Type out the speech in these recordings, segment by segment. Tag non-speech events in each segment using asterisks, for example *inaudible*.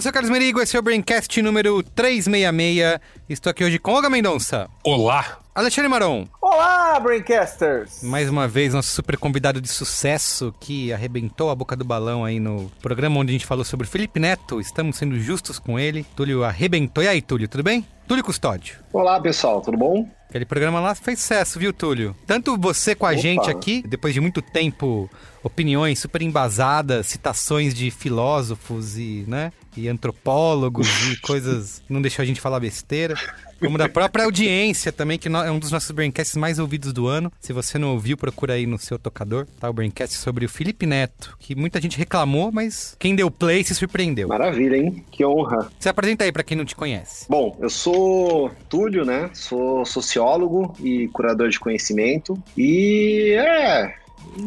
eu sou o Carlos Merigo, esse é o Braincast número 366. Estou aqui hoje com Olga Mendonça. Olá! Alexandre Maron. Olá, Braincasters! Mais uma vez, nosso super convidado de sucesso que arrebentou a boca do balão aí no programa onde a gente falou sobre Felipe Neto. Estamos sendo justos com ele. Túlio arrebentou. E aí, Túlio, tudo bem? Túlio Custódio. Olá, pessoal, tudo bom? Aquele programa lá fez sucesso, viu, Túlio? Tanto você com a Opa. gente aqui, depois de muito tempo, opiniões super embasadas, citações de filósofos e, né, e antropólogos e *laughs* coisas não deixou a gente falar besteira. Como da própria audiência também, que é um dos nossos braincasts mais ouvidos do ano. Se você não ouviu, procura aí no seu tocador, tá? O braincast sobre o Felipe Neto, que muita gente reclamou, mas quem deu play se surpreendeu. Maravilha, hein? Que honra. Se apresenta aí pra quem não te conhece. Bom, eu sou Túlio, né? Sou sociólogo e curador de conhecimento. E é.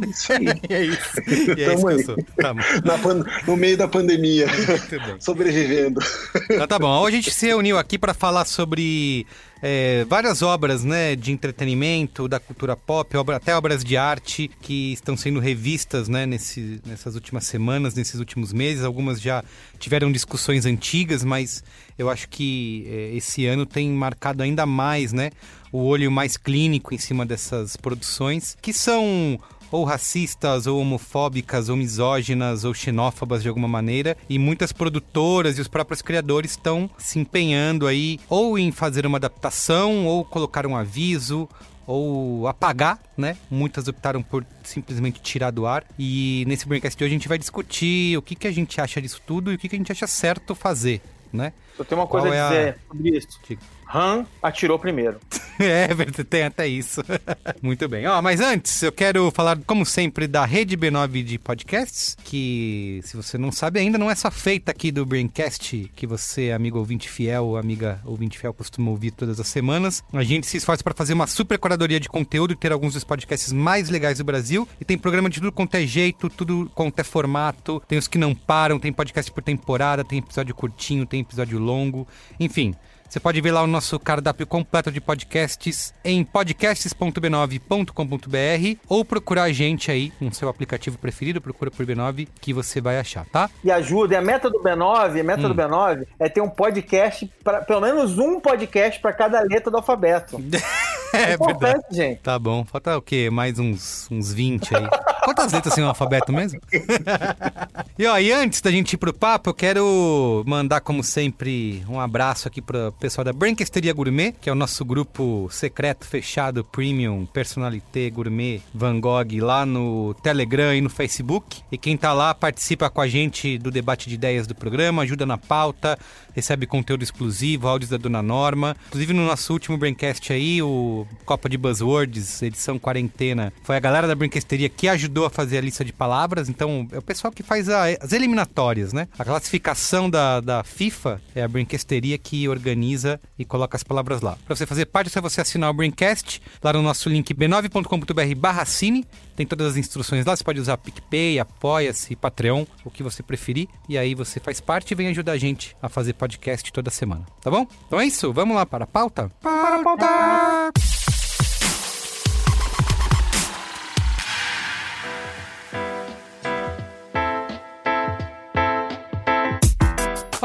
Isso aí. *laughs* É isso. E *laughs* é isso Tamo aí. Tá pan- No meio da pandemia, *laughs* sobrevivendo. Então tá bom. Hoje a gente se reuniu aqui para falar sobre é, várias obras né, de entretenimento, da cultura pop, obra- até obras de arte que estão sendo revistas né, nesse- nessas últimas semanas, nesses últimos meses. Algumas já tiveram discussões antigas, mas eu acho que é, esse ano tem marcado ainda mais né, o olho mais clínico em cima dessas produções, que são ou racistas, ou homofóbicas, ou misóginas, ou xenófobas de alguma maneira. E muitas produtoras e os próprios criadores estão se empenhando aí ou em fazer uma adaptação, ou colocar um aviso, ou apagar, né? Muitas optaram por simplesmente tirar do ar. E nesse Braincast de hoje a gente vai discutir o que, que a gente acha disso tudo e o que, que a gente acha certo fazer, né? Eu tenho uma coisa é a a- dizer sobre isso. Han atirou primeiro. *laughs* É, tem até isso. *laughs* Muito bem. Ó, mas antes, eu quero falar, como sempre, da Rede B9 de podcasts, que, se você não sabe ainda, não é só feita aqui do Braincast, que você, amigo ouvinte fiel ou amiga ouvinte fiel, costuma ouvir todas as semanas. A gente se esforça para fazer uma super curadoria de conteúdo e ter alguns dos podcasts mais legais do Brasil. E tem programa de tudo quanto é jeito, tudo quanto é formato. Tem os que não param, tem podcast por temporada, tem episódio curtinho, tem episódio longo. Enfim. Você pode ver lá o nosso cardápio completo de podcasts em podcasts.b9.com.br ou procurar a gente aí no seu aplicativo preferido, procura por B9 que você vai achar, tá? E ajuda, e a meta do B9, a meta Hum. do B9 é ter um podcast, pra, pelo menos um podcast para cada letra do alfabeto. *laughs* É importante, gente. Tá bom, falta o quê? Mais uns, uns 20 aí. *laughs* Quantas letras tem no alfabeto mesmo? *laughs* e ó, e antes da gente ir pro papo, eu quero mandar, como sempre, um abraço aqui pro pessoal da Branquesteria Gourmet, que é o nosso grupo secreto, fechado, premium, personalité, gourmet, Van Gogh, lá no Telegram e no Facebook. E quem tá lá participa com a gente do debate de ideias do programa, ajuda na pauta, recebe conteúdo exclusivo, áudios da Dona Norma. Inclusive no nosso último Braincast aí, o Copa de Buzzwords, edição quarentena, foi a galera da Brinquesteria que ajudou a fazer a lista de palavras. Então, é o pessoal que faz a- as eliminatórias, né? A classificação da, da FIFA é a Brinquesteria que organiza e coloca as palavras lá. Para você fazer parte, é só você assinar o Braincast lá no nosso link b9.com.br barra cine. Tem todas as instruções lá, você pode usar PicPay, Apoia-se, Patreon, o que você preferir. E aí você faz parte e vem ajudar a gente a fazer podcast toda semana, tá bom? Então é isso, vamos lá para a pauta? Para a pauta!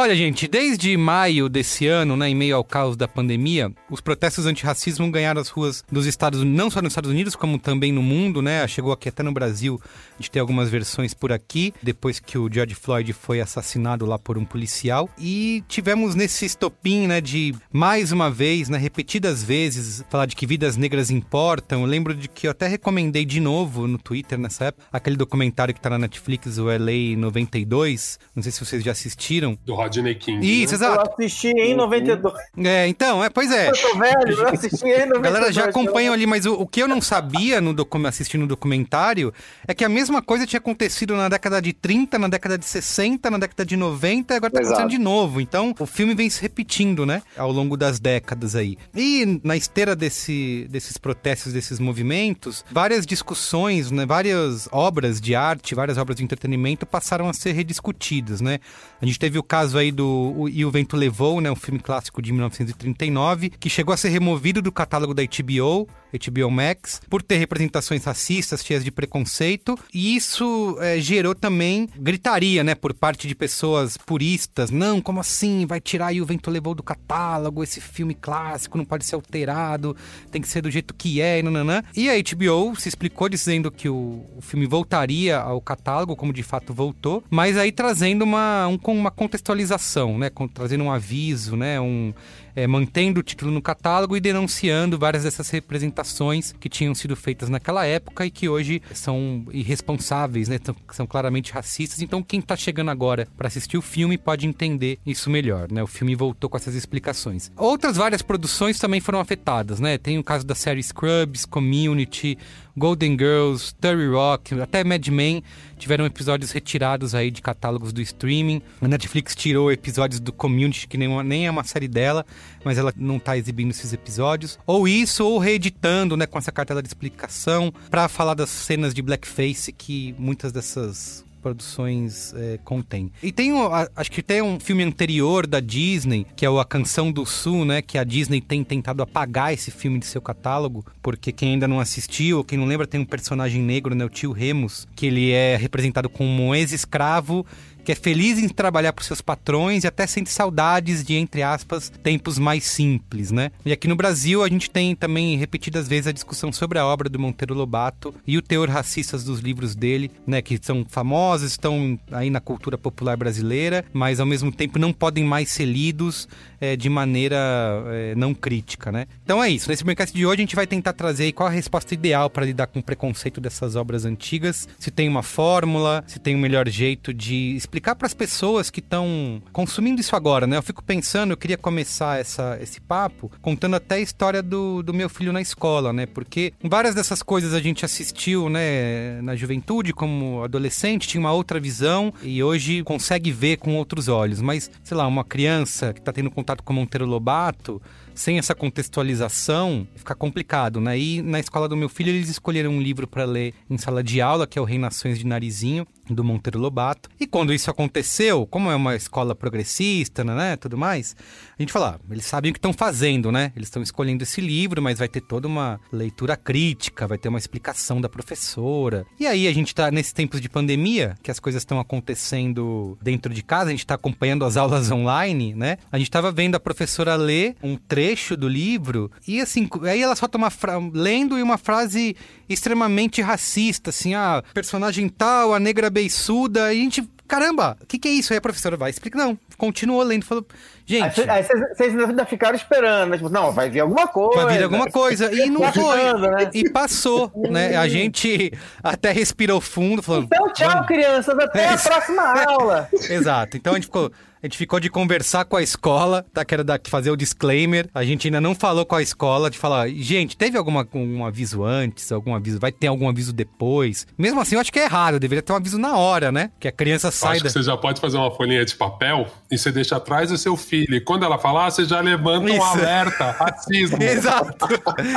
Olha, gente, desde maio desse ano, né, em meio ao caos da pandemia, os protestos antirracismo ganharam as ruas dos Estados Unidos, não só nos Estados Unidos, como também no mundo, né? Chegou aqui até no Brasil, a gente tem algumas versões por aqui, depois que o George Floyd foi assassinado lá por um policial. E tivemos nesse estopim, né, de mais uma vez, né, repetidas vezes, falar de que vidas negras importam. Eu lembro de que eu até recomendei de novo no Twitter nessa época, aquele documentário que tá na Netflix, o LA 92. Não sei se vocês já assistiram. Do Rodney King. Isso, né? exato. Eu assisti em 92. É, então, é, pois é. Eu tô velho, eu assisti em 92. A galera já acompanha ali, mas o, o que eu não sabia no docu- assistindo o documentário é que a mesma coisa tinha acontecido na década de 30, na década de 60, na década de 90 e agora tá Exato. acontecendo de novo. Então, o filme vem se repetindo, né? Ao longo das décadas aí. E na esteira desse, desses protestos, desses movimentos, várias discussões, né? Várias obras de arte, várias obras de entretenimento passaram a ser rediscutidas, né? A gente teve o caso aí do o- E o Vento Levou, né? Um filme clássico de 1939, que chegou a ser removido do catálogo da HBO, HBO Max, por ter representações racistas, cheias de preconceito. E isso eh, gerou também gritaria, né? Por parte de pessoas puristas. Não, como assim? Vai tirar E o Vento Levou do catálogo? Esse filme clássico não pode ser alterado, tem que ser do jeito que é, e nananã. E a HBO se explicou dizendo que o, o filme voltaria ao catálogo, como de fato voltou, mas aí trazendo uma, um, uma contextualização, né? Trazendo um aviso, né? Um, é, mantendo o título no catálogo e denunciando várias dessas representações que tinham sido feitas naquela época e que hoje são irresponsáveis, né? São, claramente racistas. Então, quem tá chegando agora para assistir o filme pode entender isso melhor, né? O filme voltou com essas explicações. Outras várias produções também foram afetadas, né? Tem o caso da série Scrubs, Community, Golden Girls, Terry Rock, até Mad Men tiveram episódios retirados aí de catálogos do streaming. A Netflix tirou episódios do Community, que nem, nem é uma série dela, mas ela não tá exibindo esses episódios. Ou isso, ou reeditando, né, com essa cartela de explicação, pra falar das cenas de blackface que muitas dessas produções é, contém. E tem, acho que tem um filme anterior da Disney, que é o A Canção do Sul, né? Que a Disney tem tentado apagar esse filme de seu catálogo, porque quem ainda não assistiu, ou quem não lembra, tem um personagem negro, né? O tio Remus, que ele é representado como um ex-escravo que é feliz em trabalhar para seus patrões e até sente saudades de, entre aspas, tempos mais simples, né? E aqui no Brasil a gente tem também repetidas vezes a discussão sobre a obra do Monteiro Lobato e o teor racistas dos livros dele, né? Que são famosos, estão aí na cultura popular brasileira, mas ao mesmo tempo não podem mais ser lidos eh, de maneira eh, não crítica, né? Então é isso. Nesse mercado de hoje a gente vai tentar trazer qual a resposta ideal para lidar com o preconceito dessas obras antigas, se tem uma fórmula, se tem um melhor jeito de explicar para as pessoas que estão consumindo isso agora, né? Eu fico pensando, eu queria começar essa, esse papo contando até a história do, do meu filho na escola, né? Porque várias dessas coisas a gente assistiu, né, na juventude, como adolescente, tinha uma outra visão e hoje consegue ver com outros olhos. Mas, sei lá, uma criança que está tendo contato com Monteiro Lobato, sem essa contextualização, fica complicado, né? E na escola do meu filho, eles escolheram um livro para ler em sala de aula, que é o Reinações de Narizinho, do Monteiro Lobato. E quando isso aconteceu, como é uma escola progressista, né, tudo mais, a gente fala, ah, eles sabem o que estão fazendo, né? Eles estão escolhendo esse livro, mas vai ter toda uma leitura crítica, vai ter uma explicação da professora. E aí a gente tá nesses tempos de pandemia, que as coisas estão acontecendo dentro de casa, a gente tá acompanhando as aulas *laughs* online, né? A gente tava vendo a professora ler um trecho do livro e assim, aí ela solta uma fra... lendo e uma frase extremamente racista, assim, ah, personagem tal, a negra beiçuda, e a gente, caramba, o que, que é isso? Aí a professora vai explicar, não, continuou lendo, falou, gente, aí vocês ainda ficaram esperando, né? Tipo, não, vai vir alguma coisa. vai vir alguma coisa, e não Tá foi, né? e passou, né? A gente até respirou fundo, falou, Então, tchau, "Vamos." crianças. Até É a próxima *laughs* aula. Exato. Então a gente ficou. A gente ficou de conversar com a escola, tá? Que era da, fazer o disclaimer. A gente ainda não falou com a escola de falar, gente, teve alguma, um aviso antes, algum aviso, vai ter algum aviso depois. Mesmo assim, eu acho que é errado, deveria ter um aviso na hora, né? Que a criança sai Acho da. que você já pode fazer uma folhinha de papel e você deixa atrás do seu filho. E quando ela falar, você já levanta um Isso. alerta, racismo. *laughs* Exato.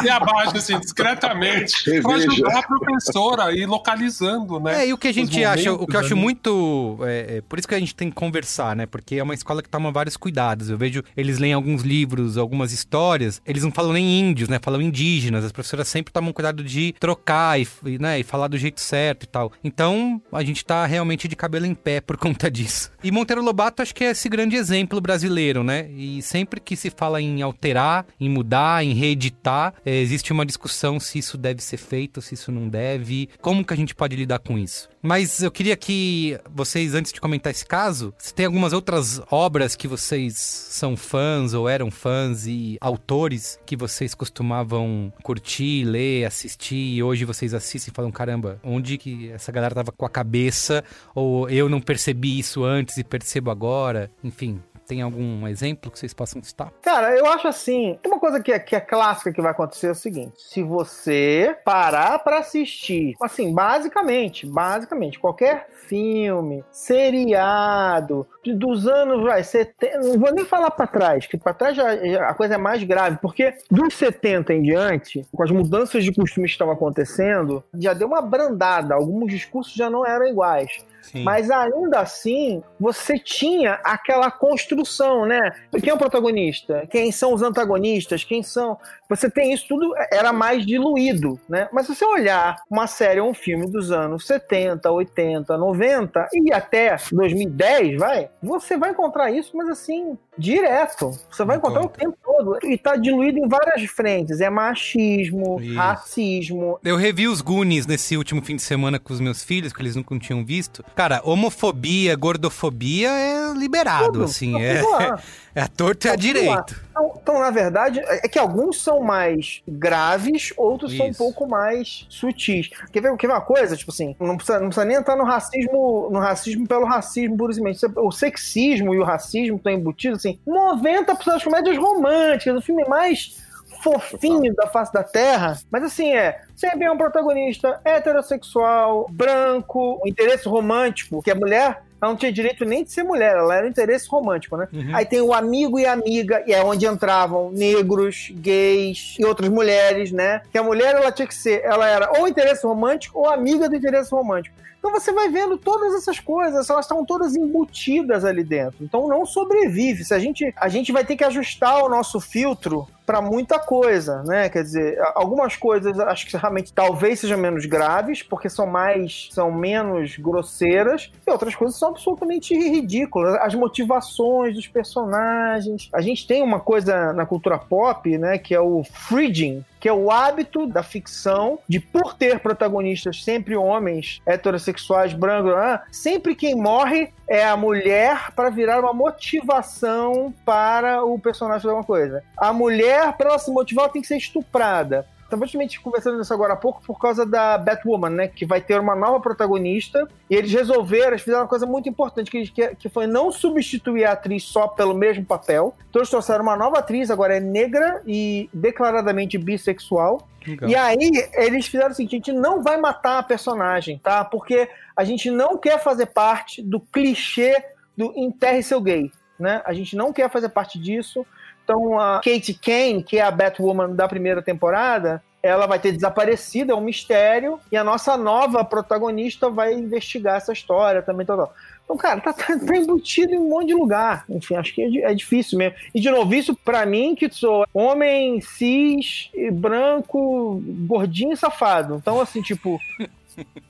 E abaixo, assim, discretamente, pra Reveja. ajudar a professora a ir localizando, né? É, e o que a gente acha, o que eu acho ali. muito. É, é, por isso que a gente tem que conversar, né? Porque é uma escola que toma vários cuidados. Eu vejo, eles leem alguns livros, algumas histórias, eles não falam nem índios, né? Falam indígenas. As professoras sempre tomam cuidado de trocar e, e, né, e falar do jeito certo e tal. Então, a gente tá realmente de cabelo em pé por conta disso. E Monteiro Lobato, acho que é esse grande exemplo brasileiro, né? E sempre que se fala em alterar, em mudar, em reeditar, é, existe uma discussão se isso deve ser feito, se isso não deve, como que a gente pode lidar com isso. Mas eu queria que vocês, antes de comentar esse caso, se tem algumas outras obras que vocês são fãs ou eram fãs e autores que vocês costumavam curtir, ler, assistir e hoje vocês assistem e falam, caramba, onde que essa galera tava com a cabeça ou eu não percebi isso antes e percebo agora? Enfim, Tem algum exemplo que vocês possam citar? Cara, eu acho assim, uma coisa que é, que é clássica que vai acontecer é o seguinte, se você parar pra assistir, assim, basicamente, basicamente, qualquer filme, seriado, dos anos, vai, 70, não vou nem falar pra trás, que pra trás já, já- a coisa é mais grave, porque dos 70 em diante, com as mudanças de costumes que estavam acontecendo, já deu uma brandada, alguns discursos já não eram iguais. Sim. Mas ainda assim, você tinha aquela construção, né? Quem é o protagonista? Quem são os antagonistas? Quem são. Você tem isso tudo, era mais diluído, né? Mas se você olhar uma série ou um filme dos anos 70, 80, 90 e até 2010, vai, você vai encontrar isso, mas assim, direto. Você vai encontrar o tempo todo. E tá diluído em várias frentes. É machismo, Isso. racismo, Eu revi os Goonies nesse último fim de semana com os meus filhos, que eles nunca tinham visto. Cara, homofobia, gordofobia é liberado, tudo. assim. É, *laughs* é a torta e a direito. Então, então, na verdade, é que alguns são mais graves, outros são um Isso. pouco mais sutis. Quer ver, quer ver uma coisa? Tipo assim, não precisa, não precisa nem entrar no racismo, no racismo pelo racismo, pura e simplesmente. O sexismo e o racismo estão embutidos, assim, 90% das comédias românticas, o filme mais fofinho da face da Terra, mas assim, é, sempre é um protagonista heterossexual, branco, um interesse romântico, que a mulher ela não tinha direito nem de ser mulher, ela era um interesse romântico, né? Uhum. Aí tem o amigo e amiga, e é onde entravam negros, gays e outras mulheres, né? Que a mulher ela tinha que ser, ela era ou interesse romântico ou amiga do interesse romântico. Então você vai vendo todas essas coisas, elas estão todas embutidas ali dentro. Então não sobrevive. Se a gente, a gente vai ter que ajustar o nosso filtro para muita coisa, né? Quer dizer, algumas coisas acho que realmente talvez sejam menos graves, porque são mais, são menos grosseiras, e outras coisas são absolutamente ridículas. As motivações dos personagens. A gente tem uma coisa na cultura pop, né, que é o fridging, que é o hábito da ficção de, por ter protagonistas sempre homens heterossexuais, brancos, ah, sempre quem morre é a mulher para virar uma motivação para o personagem de alguma coisa. A mulher, para ela se motivar, ela tem que ser estuprada. Estava justamente conversando nisso agora há pouco por causa da Batwoman, né? Que vai ter uma nova protagonista. E eles resolveram, eles fizeram uma coisa muito importante, que, que, que foi não substituir a atriz só pelo mesmo papel. Então eles trouxeram uma nova atriz, agora é negra e declaradamente bissexual. Legal. E aí, eles fizeram o seguinte: a gente não vai matar a personagem, tá? Porque a gente não quer fazer parte do clichê do enterre seu gay, né? A gente não quer fazer parte disso. Então, a Kate Kane, que é a Batwoman da primeira temporada, ela vai ter desaparecido, é um mistério, e a nossa nova protagonista vai investigar essa história também. Tal, tal. Então, cara, tá, tá, tá embutido em um monte de lugar. Enfim, acho que é, é difícil mesmo. E, de novo, isso pra mim, que sou homem, cis, branco, gordinho e safado. Então, assim, tipo.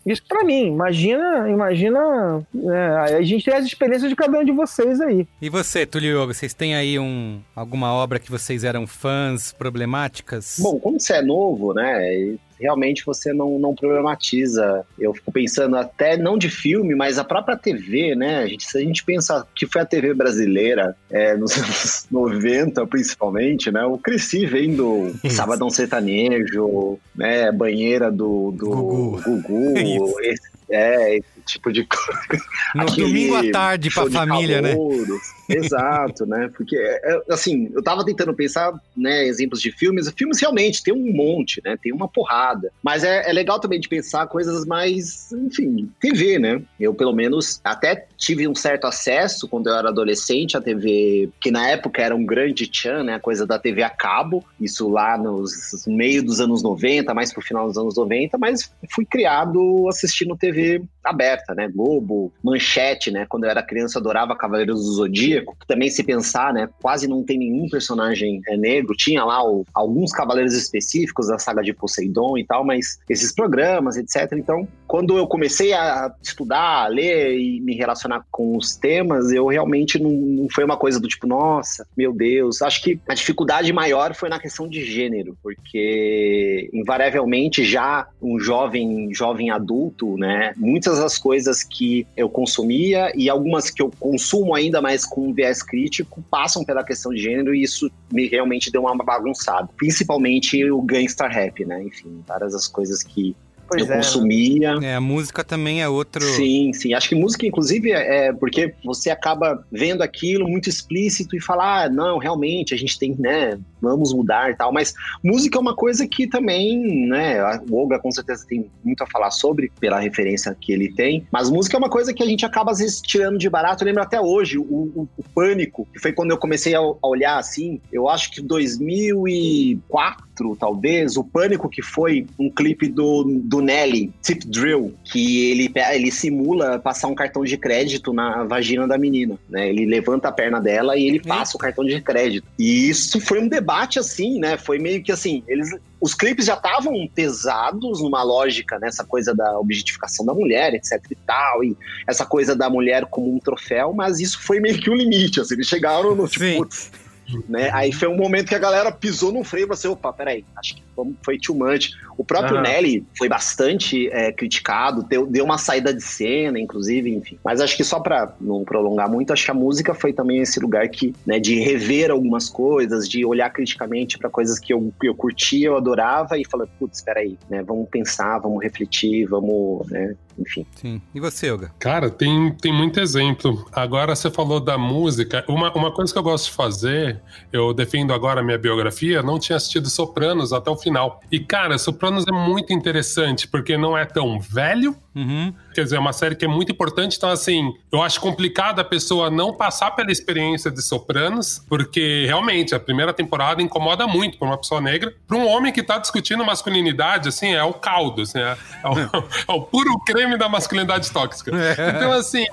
Isso pra mim, imagina, imagina. é, a gente tem as experiências de cada um de vocês aí. E você, Tulio Yoga, vocês têm aí um, alguma obra que vocês eram fãs problemáticas? Bom, como você é novo, né? Realmente você não, não problematiza. Eu fico pensando até não de filme, mas a própria TV, né? A gente, se a gente pensa que foi a TV brasileira é, nos *laughs* anos 90, principalmente, né? Eu cresci vendo Isso. Sabadão Sertanejo, né? Banheira do, do Gugu. Gugu, esse- é, esse tipo de coisa. no aquele domingo à tarde pra família, né? Exato, né? Porque, é, assim, eu tava tentando pensar, né, exemplos de filmes. Filmes realmente tem um monte, né? Tem uma porrada. Mas é, é legal também de pensar coisas mais, enfim, TV, né? Eu, pelo menos, até tive um certo acesso quando eu era adolescente à TV, que na época era um grande tchan, né? A coisa da TV a cabo. Isso lá nos no meio dos anos 90, mais pro final dos anos 90, mas fui criado assistindo TV aberta, né? Globo, Manchete, né? Quando eu era criança, eu adorava Cavaleiros do Zodíaco. Também, se pensar, né? Quase não tem nenhum personagem é, negro. Tinha lá o- alguns cavaleiros específicos da saga de Poseidon e tal, mas esses programas, etc. Então, quando eu comecei a estudar, a ler e me relacionar com os temas, eu realmente não, não foi uma coisa do tipo, nossa, meu Deus. Acho que a dificuldade maior foi na questão de gênero, porque invariavelmente já um jovem, jovem adulto, né? Muitas das coisas que eu consumia e algumas que eu consumo ainda mais com um viés crítico passam pela questão de gênero e isso me realmente deu uma bagunçada. Principalmente o gangster rap, né? Enfim, várias das coisas que Pois eu é, consumia. É, a música também é outro. Sim, sim. Acho que música, inclusive, é porque você acaba vendo aquilo muito explícito e falar, ah, não, realmente, a gente tem, né, vamos mudar e tal. Mas música é uma coisa que também, né, o Olga com certeza tem muito a falar sobre, pela referência que ele tem. Mas música é uma coisa que a gente acaba, às vezes, tirando de barato. Eu lembro até hoje, o, o- o Pânico, que foi quando eu comecei a, a olhar assim, eu acho que 2004, talvez, o Pânico, que foi um clipe do, do Nelly, Tip Drill, que ele, ele simula passar um cartão de crédito na vagina da menina, né? Ele levanta a perna dela e ele passa o cartão de crédito. E isso foi um debate assim, né? Foi meio que assim, eles os clipes já estavam pesados numa lógica, nessa coisa da objetificação da mulher, etc e tal, e essa coisa da mulher como um troféu, mas isso foi meio que o limite, assim, eles chegaram no tipo, né? Aí foi um momento que a galera pisou no freio e falou assim, opa, peraí, acho que foi too much. O próprio Aham. Nelly foi bastante é, criticado, deu, deu uma saída de cena, inclusive, enfim. Mas acho que só pra não prolongar muito, acho que a música foi também esse lugar que, né, de rever algumas coisas, de olhar criticamente pra coisas que eu, que eu curtia, eu adorava e falar, putz, peraí, né, vamos pensar, vamos refletir, vamos, né, enfim. Sim. E você, Yoga? Cara, tem, tem muito exemplo. Agora você falou da música. Uma, uma coisa que eu gosto de fazer, eu defendo agora a minha biografia, não tinha assistido Sopranos até o final. E, cara, Sopranos é muito interessante, porque não é tão velho, Uhum. Quer dizer, é uma série que é muito importante. Então, assim, eu acho complicado a pessoa não passar pela experiência de Sopranos, porque realmente a primeira temporada incomoda muito para uma pessoa negra. Para um homem que tá discutindo masculinidade, assim, é o caldo, assim, é, é o, *laughs* é o puro creme da masculinidade tóxica. Então, assim.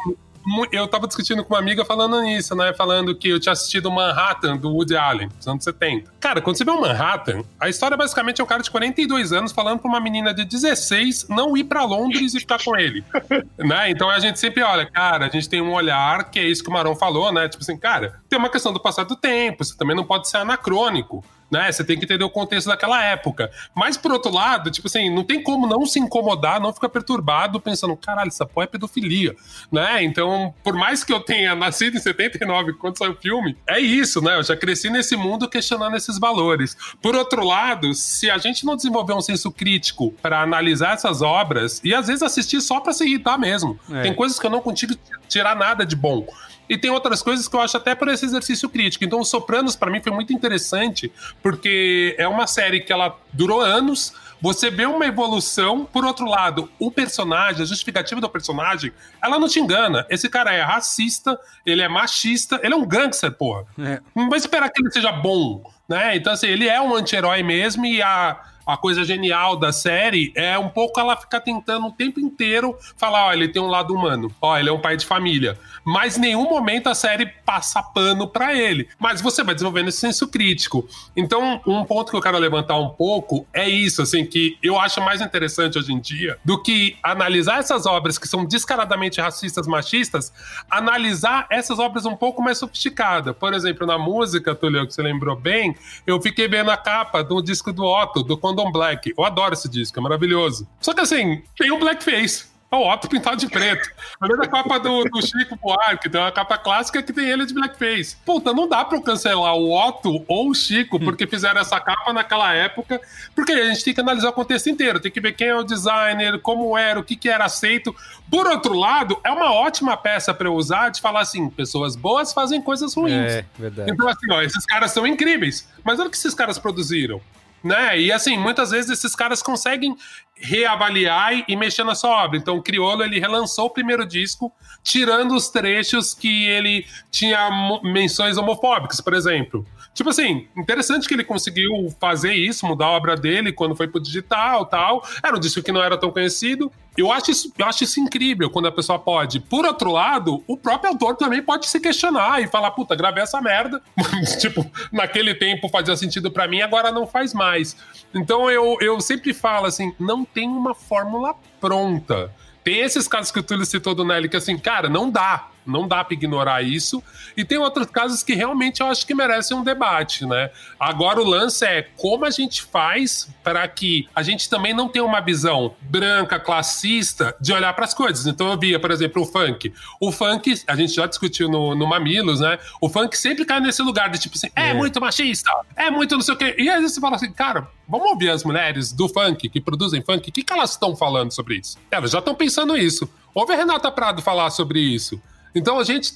Eu tava discutindo com uma amiga falando nisso, né? Falando que eu tinha assistido Manhattan do Woody Allen, dos anos 70. Cara, quando você vê o Manhattan, a história basicamente é um cara de 42 anos falando pra uma menina de 16 não ir pra Londres e ficar com ele. *laughs* né? Então a gente sempre olha, cara, a gente tem um olhar que é isso que o Marão falou, né? Tipo assim, cara, tem uma questão do passar do tempo, você também não pode ser anacrônico. Né? Você tem que entender o contexto daquela época. Mas, por outro lado, tipo assim, não tem como não se incomodar, não ficar perturbado pensando, caralho, essa porra é pedofilia, né? Então, por mais que eu tenha nascido em 79 quando saiu o filme, é isso, né? Eu já cresci nesse mundo questionando esses valores. Por outro lado, se a gente não desenvolver um senso crítico para analisar essas obras, e às vezes assistir só para se irritar mesmo, É. tem coisas que eu não consigo tirar nada de bom. E tem outras coisas que eu acho até por esse exercício crítico. Então, Os Sopranos, para mim, foi muito interessante, porque é uma série que ela durou anos. Você vê uma evolução. Por outro lado, o personagem, a justificativa do personagem, ela não te engana. Esse cara é racista, ele é machista, ele é um gangster, porra. É. Não vai esperar que ele seja bom, né? Então, assim, ele é um anti-herói mesmo e a, a coisa genial da série é um pouco ela ficar tentando o tempo inteiro falar, ó, ele tem um lado humano, ó, ele é um pai de família. Mas em nenhum momento a série passa pano pra ele. Mas você vai desenvolvendo esse senso crítico. Então, um ponto que eu quero levantar um pouco é isso, assim, que eu acho mais interessante hoje em dia do que analisar essas obras que são descaradamente racistas, machistas, analisar essas obras um pouco mais sofisticadas. Por exemplo, na música, Tulio, que você lembrou bem, eu fiquei vendo a capa do disco do Otto, do Condom Black. Eu adoro esse disco, é maravilhoso. Só que assim, tem um blackface. É o Otto pintado de preto. Além da capa do, do Chico Buarque, tem uma capa clássica que tem ele de blackface. Puta, não dá pra eu cancelar o Otto ou o Chico porque fizeram essa capa naquela época, porque a gente tem que analisar o contexto inteiro, tem que ver quem é o designer, como era, o que, que era aceito. Por outro lado, é uma ótima peça pra eu usar de falar assim, pessoas boas fazem coisas ruins. É, verdade. Então, assim, ó, esses caras são incríveis. Mas olha o que esses caras produziram. Né? E assim, muitas vezes esses caras conseguem reavaliar e, mexer na sua obra. Então, o Criolo ele relançou o primeiro disco, tirando os trechos que ele tinha menções homofóbicas, por exemplo. Tipo assim, interessante que ele conseguiu fazer isso, mudar a obra dele quando foi pro digital tal. Era um disco que não era tão conhecido. Eu acho, isso, eu acho isso incrível quando a pessoa pode. Por outro lado, o próprio autor também pode se questionar e falar: puta, gravei essa merda. *laughs* tipo, naquele tempo fazia sentido pra mim, agora não faz mais. Então eu, eu sempre falo assim: não tem uma fórmula pronta. Tem esses casos que o Túlio citou do Nelly, que assim, cara, não dá. Não dá para ignorar isso. E tem outros casos que realmente eu acho que merecem um debate, né? Agora o lance é como a gente faz para que a gente também não tenha uma visão branca, classista, de olhar para as coisas. Então eu via, por exemplo, o funk. O funk, a gente já discutiu no, no Mamilos, né? O funk sempre cai nesse lugar de tipo assim, é, é muito machista, é muito não sei o quê. E às vezes você fala assim, cara, vamos ouvir as mulheres do funk, que produzem funk, o que, que elas estão falando sobre isso? Elas já estão pensando isso. Ouve a Renata Prado falar sobre isso. Então a gente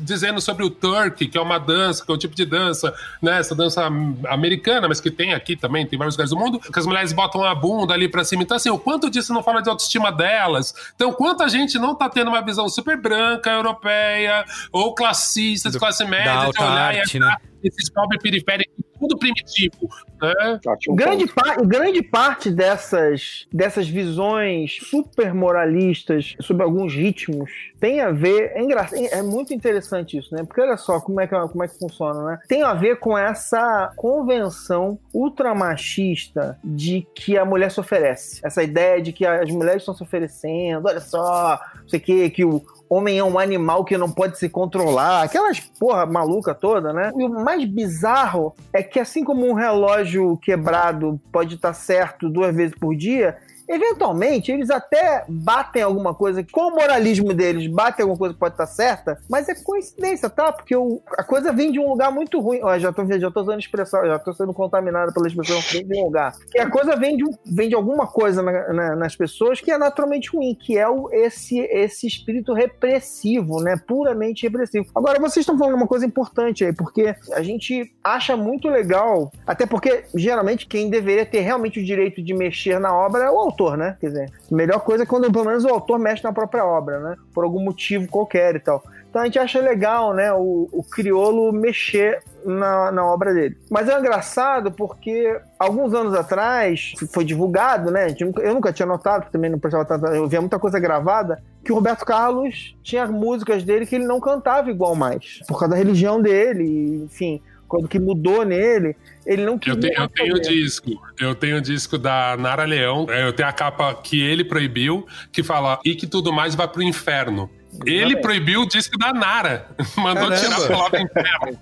dizendo sobre o Turkey, que é uma dança, que é um tipo de dança, né? Essa dança americana, mas que tem aqui também, tem vários lugares do mundo, que as mulheres botam a bunda ali pra cima. Então, assim, o quanto disso não fala de autoestima delas. Então, quanto a gente não tá tendo uma visão super branca, europeia, ou classista, de classe média, da alta de olhar arte, e né? esses pobres periféricos, tudo primitivo. Né? Ótimo Grande, ponto. pa- grande parte dessas, dessas visões super moralistas sobre alguns ritmos tem a ver. É, é muito interessante isso, né? Porque olha só como é, que, como é que funciona, né? Tem a ver com essa convenção ultramachista de que a mulher se oferece. Essa ideia de que as mulheres estão se oferecendo, olha só, não sei o que, que o, homem é um animal que não pode se controlar, aquelas porra maluca toda, né? E o mais bizarro é que assim como um relógio quebrado pode estar certo duas vezes por dia, eventualmente eles até batem alguma coisa, com o moralismo deles, batem alguma coisa que pode estar certa, mas é coincidência, tá? Porque o- a coisa vem de um lugar muito ruim. Ó, já tô, já tô usando expressão, já tô sendo contaminado pela expressão vem de um lugar. Que a coisa vem de, um- vem de alguma coisa na- na- nas pessoas que é naturalmente ruim, que é o, esse, esse espírito repressivo, né? Puramente repressivo. Agora, vocês estão falando uma coisa importante aí, porque a gente acha muito legal, até porque geralmente quem deveria ter realmente o direito de mexer na obra é o autor, né? Quer dizer, melhor coisa é quando pelo menos o autor mexe na própria obra, né? Por algum motivo qualquer e tal. Então a gente acha legal, né, o, o criolo mexer na, na obra dele. Mas é engraçado porque alguns anos atrás foi divulgado, né? Eu nunca tinha notado, também não prestava tanta. Eu via muita coisa gravada, que o Roberto Carlos tinha músicas dele que ele não cantava igual mais. Por causa da religião dele, enfim, quando que mudou nele, ele não Eu queria. tenho, eu tenho o fazer. disco. Eu tenho o disco da Nara Leão. é, Eu tenho a capa que ele proibiu, que fala e que tudo mais vai pro inferno. Ele proibiu o disco da Nara. *laughs* Mandou Caramba. tirar a palavra inferno.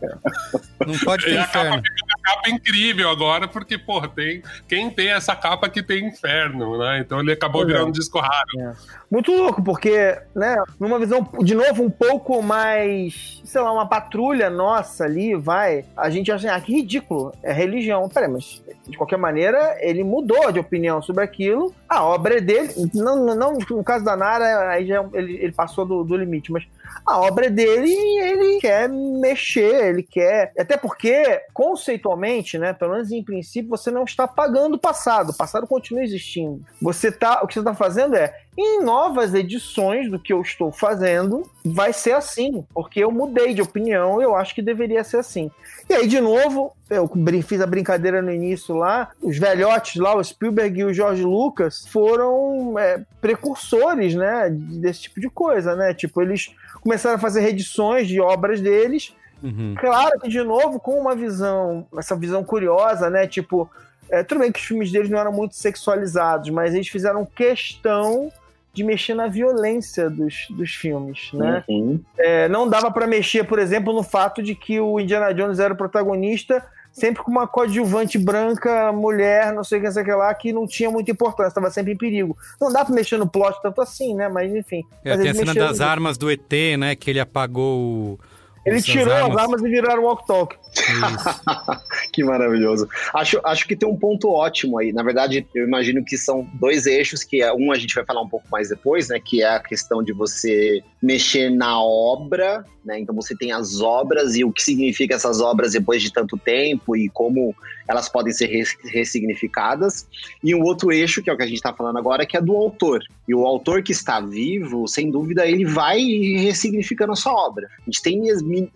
Não pode ter E a capa inferno. fica uma capa incrível agora, porque, porra, tem, quem tem essa capa que tem inferno, né? Então ele acabou Pois é. virando um disco raro. Muito louco, porque, né, numa visão, de novo, um pouco mais, sei lá, uma patrulha nossa ali, vai, a gente acha, ah, que ridículo, é religião. Peraí, mas, de qualquer maneira, ele mudou de opinião sobre aquilo, a obra é dele, não, não no caso da Nara, aí já ele, ele passou do, do limite, mas a obra é dele e ele quer mexer, ele quer. Até porque, conceitualmente, né? Pelo menos em princípio, você não está pagando o passado. O passado continua existindo. Você tá. O que você está fazendo é. Em novas edições do que eu estou fazendo, vai ser assim. Porque eu mudei de opinião eu acho que deveria ser assim. E aí, de novo, eu fiz a brincadeira no início lá, os velhotes lá, o Spielberg e o George Lucas, foram é, precursores, né, desse tipo de coisa, né? Tipo, eles começaram a fazer reedições de obras deles, Uhum. claro que, de novo, com uma visão, essa visão curiosa, né? Tipo, é, tudo bem que os filmes deles não eram muito sexualizados, mas eles fizeram questão de mexer na violência dos, dos filmes, né? Uhum. É, não dava pra mexer, por exemplo, no fato de que o Indiana Jones era o protagonista, sempre com uma coadjuvante branca, mulher, não sei o que, não sei o que lá, que não tinha muita importância, estava sempre em perigo. Não dá pra mexer no plot tanto assim, né? Mas enfim. É, Mas tem a cena das armas do ET, né? Que ele apagou o. Ele tirou as armas e viraram walk-talk. *laughs* Que maravilhoso. Acho, acho que tem um ponto ótimo aí. Na verdade, eu imagino que são dois eixos, que é, um a gente vai falar um pouco mais depois, né? Que é a questão de você mexer na obra, né? Então você tem as obras e o que significa essas obras depois de tanto tempo e como elas podem ser res- ressignificadas. E um outro eixo, que é o que a gente está falando agora, que é do autor. E o autor que está vivo, sem dúvida, ele vai ressignificando a sua obra. A gente tem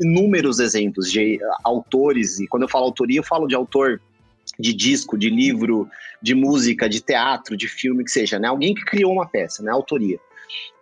inúmeros exemplos de ah, autores, e quando eu falo autoria, eu falo de autor de disco, de livro, de música, de teatro, de filme, que seja, né? Alguém que criou uma peça, né? Autoria.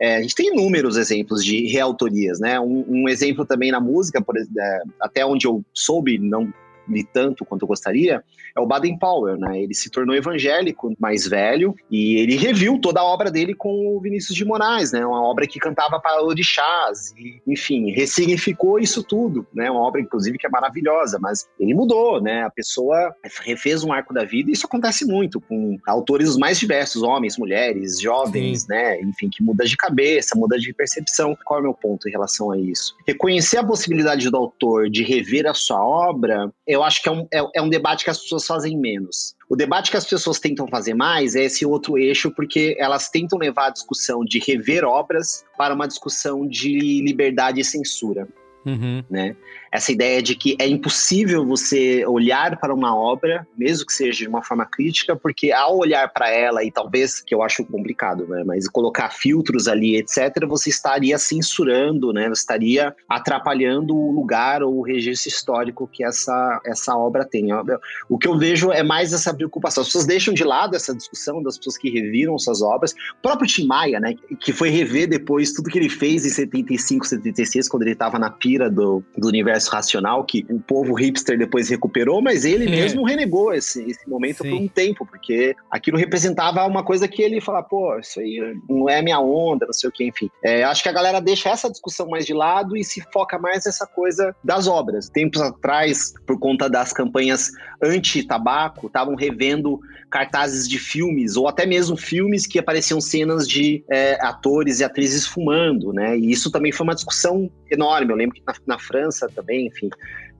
É, a gente tem inúmeros exemplos de reautorias, né? Um, um exemplo também na música, por, é, até onde eu soube, não li tanto quanto eu gostaria, é o Baden Powell, né? Ele se tornou evangélico mais velho e ele *laughs* reviu toda a obra dele com o Vinícius de Moraes, né? Uma obra que cantava para orixás e, enfim, ressignificou isso tudo, né? Uma obra, inclusive, que é maravilhosa, mas ele mudou, né? A pessoa refez um arco da vida e isso acontece muito com autores os mais diversos, homens, mulheres, jovens, Sim. né? Enfim, que muda de cabeça, muda de percepção. Qual é o meu ponto em relação a isso? Reconhecer a possibilidade do autor de rever a sua obra, eu acho que é um, é, é um debate que as pessoas fazem menos. O debate que as pessoas tentam fazer mais é esse outro eixo, porque elas tentam levar a discussão de rever obras para uma discussão de liberdade e censura. Uhum. Né? Essa ideia de que é impossível você olhar para uma obra, mesmo que seja de uma forma crítica, porque ao olhar para ela, e talvez, que eu acho complicado, né, mas colocar filtros ali, etc., você estaria censurando, né, você estaria atrapalhando o lugar ou o registro histórico que essa, essa obra tem. O que eu vejo é mais essa preocupação. As pessoas deixam de lado essa discussão das pessoas que reviram suas obras. O próprio Tim Maia, né, que foi rever depois tudo que ele fez em 75, 76, quando ele estava na pira do, do universo racional que o povo hipster depois recuperou, mas ele mesmo renegou esse, esse momento Sim. por um tempo, porque aquilo representava uma coisa que ele fala, pô, isso aí não é minha onda, não sei o que, enfim. É, acho que a galera deixa essa discussão mais de lado e se foca mais nessa coisa das obras. Tempos atrás, por conta das campanhas anti-tabaco, estavam revendo cartazes de filmes, ou até mesmo filmes que apareciam cenas de é, atores e atrizes fumando, né? E isso também foi uma discussão enorme. Eu lembro que na, na França também, enfim,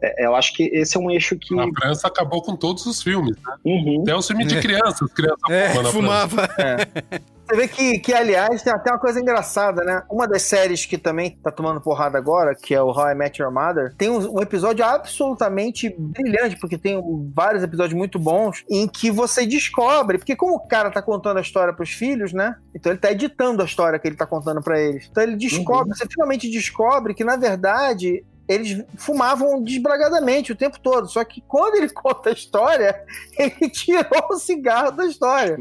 é, eu acho que esse é um eixo que. A França acabou com todos os filmes, né? Uhum. Até os filmes de crianças, crianças é, fumava. É. *laughs* Você vê que, que, aliás, tem até uma coisa engraçada, né? Uma das séries que também tá tomando porrada agora, que é o How I Met Your Mother, tem um, um episódio absolutamente brilhante, porque tem vários episódios muito bons, em que você descobre, porque como o cara tá contando a história pros filhos, né? Então ele tá editando a história que ele tá contando para eles. Então ele descobre, uhum. você finalmente descobre que, na verdade, eles fumavam desbragadamente o tempo todo. Só que quando ele *laughs* conta a história, ele tirou o cigarro da história.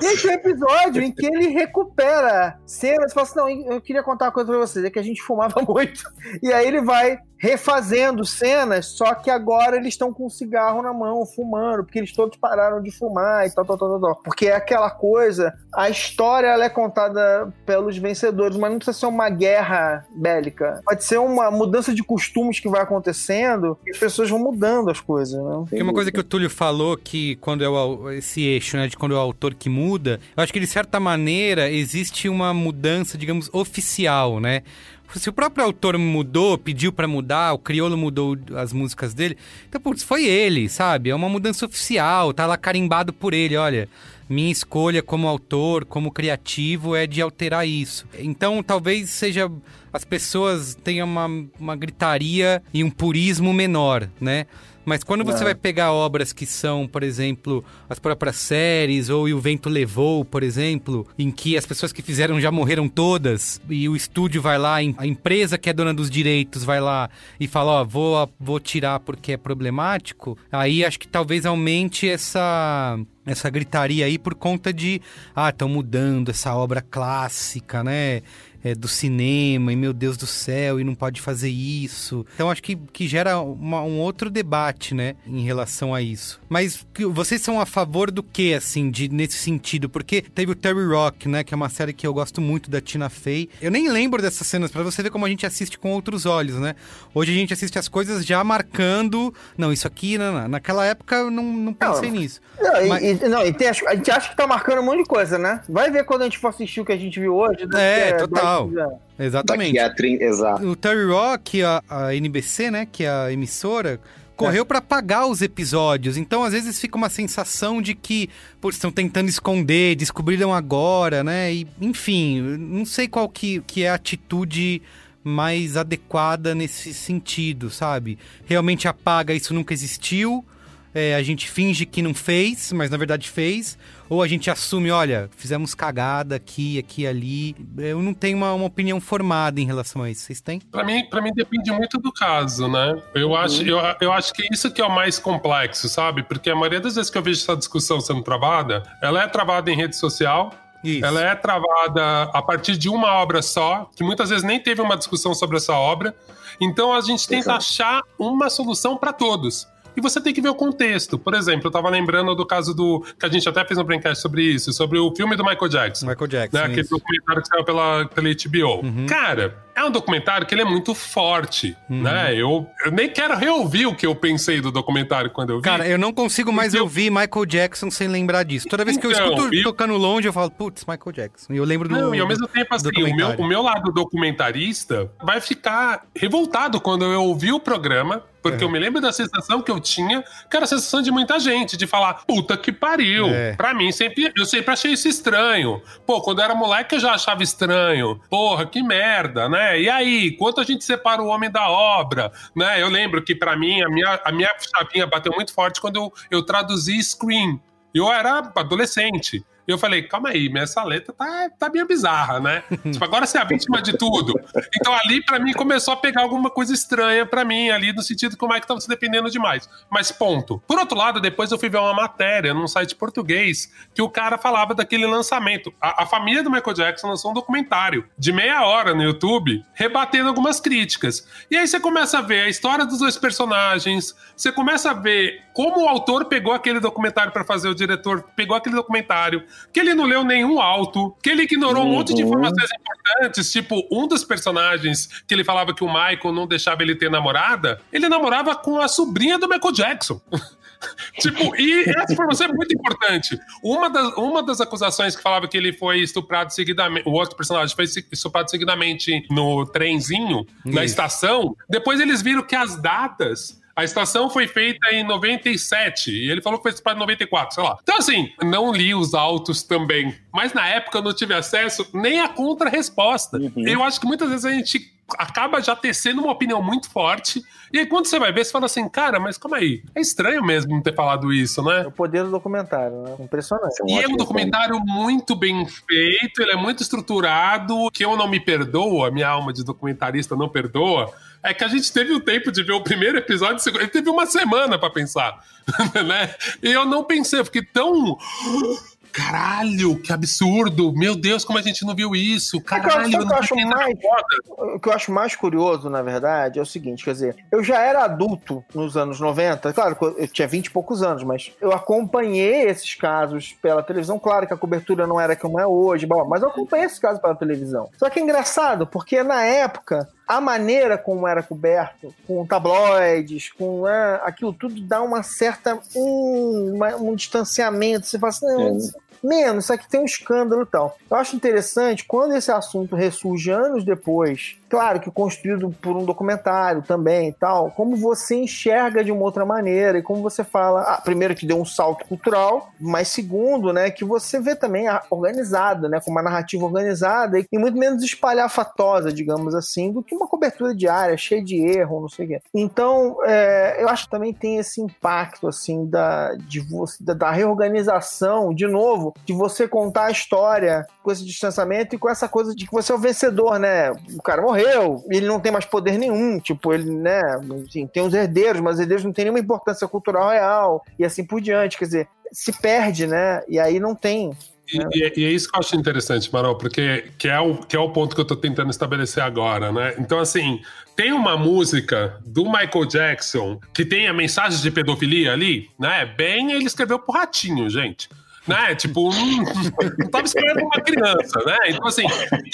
E aí tem um episódio em que ele recupera cenas e fala assim: Não, eu queria contar uma coisa pra vocês, é que a gente fumava *laughs* muito. E aí ele vai refazendo cenas, só que agora eles estão com um cigarro na mão, fumando, porque eles todos pararam de fumar e tal, tal, tal, tal. Porque é aquela coisa, a história ela é contada pelos vencedores, mas não precisa ser uma guerra bélica. Pode ser uma mudança de costumes que vai acontecendo e as pessoas vão mudando as coisas. Né? Tem uma coisa que o Túlio falou que quando é o, esse eixo, né, de quando é o autor que muda, eu acho que de certa maneira existe uma mudança, digamos, oficial, né? Se o próprio autor mudou, pediu para mudar, o Criolo mudou as músicas dele, então, putz, foi ele, sabe? É uma mudança oficial, tá lá carimbado por ele, olha. Minha escolha como autor, como criativo, é de alterar isso. Então, talvez seja. As pessoas tenham uma, uma gritaria e um purismo menor, né? Mas quando você é. vai pegar obras que são, por exemplo, as próprias séries, ou E o Vento Levou, por exemplo, em que as pessoas que fizeram já morreram todas, e o estúdio vai lá, a empresa que é dona dos direitos vai lá e fala, ó, oh, vou, vou tirar porque é problemático, aí acho que talvez aumente essa essa gritaria aí por conta de ah, estão mudando essa obra clássica, né? É, do cinema, e meu Deus do céu, e não pode fazer isso. Então acho que, que gera uma, um outro debate, né, em relação a isso. Mas vocês são a favor do que, assim, de, nesse sentido? Porque teve o Terry Rock, né, que é uma série que eu gosto muito da Tina Fey. Eu nem lembro dessas cenas, para você ver como a gente assiste com outros olhos, né? Hoje a gente assiste as coisas já marcando, não, isso aqui, não, não. naquela época eu não, não pensei não, nisso. Não, Mas... e, não, e tem, a gente acha que tá marcando um monte de coisa, né? Vai ver quando a gente for assistir o que a gente viu hoje. Né? É, total. Exatamente. Tri... Exato. O Terry Rock, a, a NBC, né, que é a emissora, correu é. para pagar os episódios. Então, às vezes, fica uma sensação de que, por estão tentando esconder, descobriram agora, né? E, enfim, não sei qual que, que é a atitude mais adequada nesse sentido, sabe? Realmente apaga, isso nunca existiu. É, a gente finge que não fez, mas na verdade fez ou a gente assume, olha, fizemos cagada aqui, aqui, ali. Eu não tenho uma, uma opinião formada em relação a isso. Vocês têm? Para mim, para mim depende muito do caso, né? Eu uhum. acho, eu, eu acho que isso que é o mais complexo, sabe? Porque a maioria das vezes que eu vejo essa discussão sendo travada, ela é travada em rede social, isso. Ela é travada a partir de uma obra só, que muitas vezes nem teve uma discussão sobre essa obra. Então a gente tenta Exato. achar uma solução para todos. E você tem que ver o contexto. Por exemplo, eu tava lembrando do caso do. que a gente até fez um brinquedo sobre isso, sobre o filme do Michael Jackson. Michael Jackson. Né, aquele documentário que saiu pela, pela HBO. Uhum. Cara, é um documentário que ele é muito forte, né? Eu, eu nem quero reouvir o que eu pensei do documentário quando eu vi. Cara, eu não consigo mais Eu- ouvir Michael Jackson sem lembrar disso. Toda vez que eu Então, escuto e- tocando longe, eu falo, putz, Michael Jackson. E eu lembro do. Não, e ao mesmo tempo, assim, o meu, o meu lado documentarista vai ficar revoltado quando eu ouvir o programa, porque É. eu me lembro da sensação que eu tinha, que era a sensação de muita gente, de falar, puta que pariu. É. Pra mim, sempre, eu sempre achei isso estranho. Pô, quando eu era moleque, eu já achava estranho. Porra, que merda, né? E aí, quanto a gente separa o homem da obra, né? Eu lembro que pra mim, a minha, a minha chavinha bateu muito forte quando eu, eu traduzi Scream. Eu era adolescente. E eu falei, calma aí, essa letra tá, tá meio bizarra, né? *laughs* tipo, agora você é a vítima de tudo. Então ali, pra mim, começou a pegar alguma coisa estranha pra mim, ali, no sentido que o Mike tava se dependendo demais. Mas ponto. Por outro lado, depois eu fui ver uma matéria num site português que o cara falava daquele lançamento. A, a família do Michael Jackson lançou um documentário de meia hora no YouTube, rebatendo algumas críticas. E aí você começa a ver a história dos dois personagens, você começa a ver como o autor pegou aquele documentário pra fazer, o diretor pegou aquele documentário, que ele não leu nenhum auto, que ele ignorou um monte de Uhum. informações importantes, tipo, um dos personagens que ele falava que o Michael não deixava ele ter namorada, ele namorava com a sobrinha do Michael Jackson. *laughs* tipo, e essa informação é muito importante. Uma das, uma das acusações que falava que ele foi estuprado seguidamente, o outro personagem foi estuprado seguidamente no trenzinho, na Isso. estação, depois eles viram que as datas a estação foi feita em 97 e ele falou que foi em 94, sei lá. Então, assim, não li os autos também. Mas na época eu não tive acesso nem à contra-resposta. Uhum. Eu acho que muitas vezes a gente acaba já tecendo uma opinião muito forte. E aí, quando você vai ver, você fala assim, cara, mas calma aí. É estranho mesmo não ter falado isso, né? É o poder do documentário, né? Impressionante. É um E é um documentário muito bem feito, ele é muito estruturado, que eu não me perdoo, a minha alma de documentarista não perdoa, é que a gente teve o tempo de ver o primeiro episódio, o segundo- ele teve uma semana pra pensar, *laughs* né? E eu não pensei, eu fiquei tão... Caralho, que absurdo! Meu Deus, como a gente não viu isso! Caralho, o que eu não acho mais-. O que eu acho mais curioso, na verdade, é o seguinte, quer dizer, eu já era adulto nos anos 90, claro, que eu tinha 20 e poucos anos, mas eu acompanhei esses casos pela televisão, claro que a cobertura não era como é hoje, mas eu acompanhei esses casos pela televisão. Só que é engraçado, porque na época, a maneira como era coberto, com tabloides, com né, aquilo tudo dá uma certa um, uma- um distanciamento, você fala assim, não, É. menos, isso aqui tem um escândalo e tal. Eu acho interessante quando esse assunto ressurge anos depois, claro que construído por um documentário também e tal, como você enxerga de uma outra maneira e como você fala, ah, primeiro que deu um salto cultural, mas segundo, né, que você vê também organizado, né, com uma narrativa organizada e muito menos espalhafatosa, digamos assim, do que uma cobertura diária, cheia de erro, não sei o quê. Então, é, eu acho que também tem esse impacto, assim, da, de você, da, da reorganização, de novo, de você contar a história com esse distanciamento e com essa coisa de que você é o vencedor, né? O cara morreu, ele não tem mais poder nenhum, tipo, ele, né, tem os herdeiros, mas os herdeiros não têm nenhuma importância cultural real, e assim por diante, quer dizer, se perde, né? E aí não tem. E, e é- e é isso que eu acho interessante, Marol, porque que é, o, que é o ponto que eu tô tentando estabelecer agora, né? Então, assim, tem uma música do Michael Jackson que tem a mensagem de pedofilia ali, né? Bem, ele escreveu pro ratinho, gente. Né? Tipo, não, não tava escrevendo pra uma criança, né? Então, assim,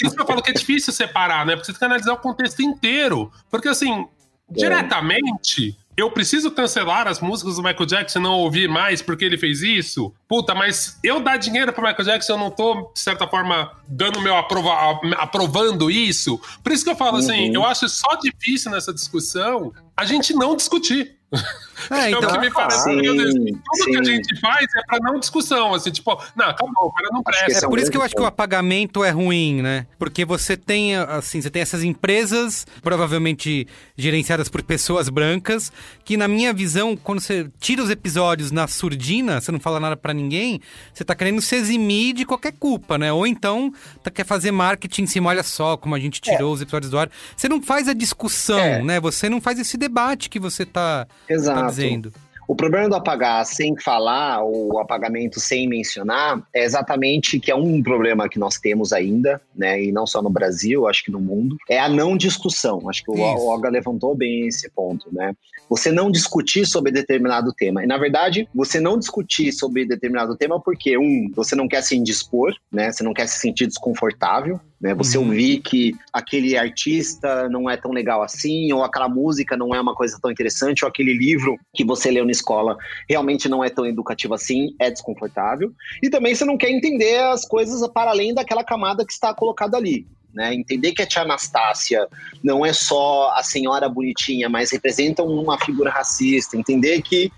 isso que eu falo que é difícil separar, né? Porque você tem que analisar o contexto inteiro. Porque, assim, diretamente, eu preciso cancelar as músicas do Michael Jackson e não ouvir mais porque ele fez isso? Puta, mas eu dar dinheiro pro Michael Jackson, eu não tô, de certa forma, dando meu aprova aprovando isso? Por isso que eu falo assim, Uhum. eu acho só difícil nessa discussão a gente não discutir. *laughs* É, É o então, que me parece. sim, assim, tudo que a sim. gente faz é pra não discussão, assim, tipo, não, acabou, o cara não que presta. É um por isso que eu acho que o apagamento é ruim, né? Porque você tem, assim, você tem essas empresas, provavelmente gerenciadas por pessoas brancas, que na minha visão, quando você tira os episódios na surdina, você não fala nada pra ninguém, você tá querendo se eximir de qualquer culpa, né? Ou então tá, quer fazer marketing em cima, olha só como a gente tirou os episódios do ar. Você não faz a discussão, É. né? Você não faz esse debate que você tá, tá Exato. Dizendo. O problema do apagar sem falar, ou apagamento sem mencionar, é exatamente que é um problema que nós temos ainda, né? E não só no Brasil, acho que no mundo, é a não discussão. Acho que o Olga levantou bem esse ponto, né? Você não discutir sobre determinado tema. E na verdade, você não discutir sobre determinado tema porque, um, você não quer se indispor, né? Você não quer se sentir desconfortável, né? Você uhum. ouvir que aquele artista não é tão legal assim, ou aquela música não é uma coisa tão interessante, ou aquele livro que você leu na escola realmente não é tão educativo assim, é desconfortável. E também você não quer entender as coisas para além daquela camada que está colocada ali. Né? Entender que a tia Anastácia não é só a senhora bonitinha, mas representa uma figura racista. Entender que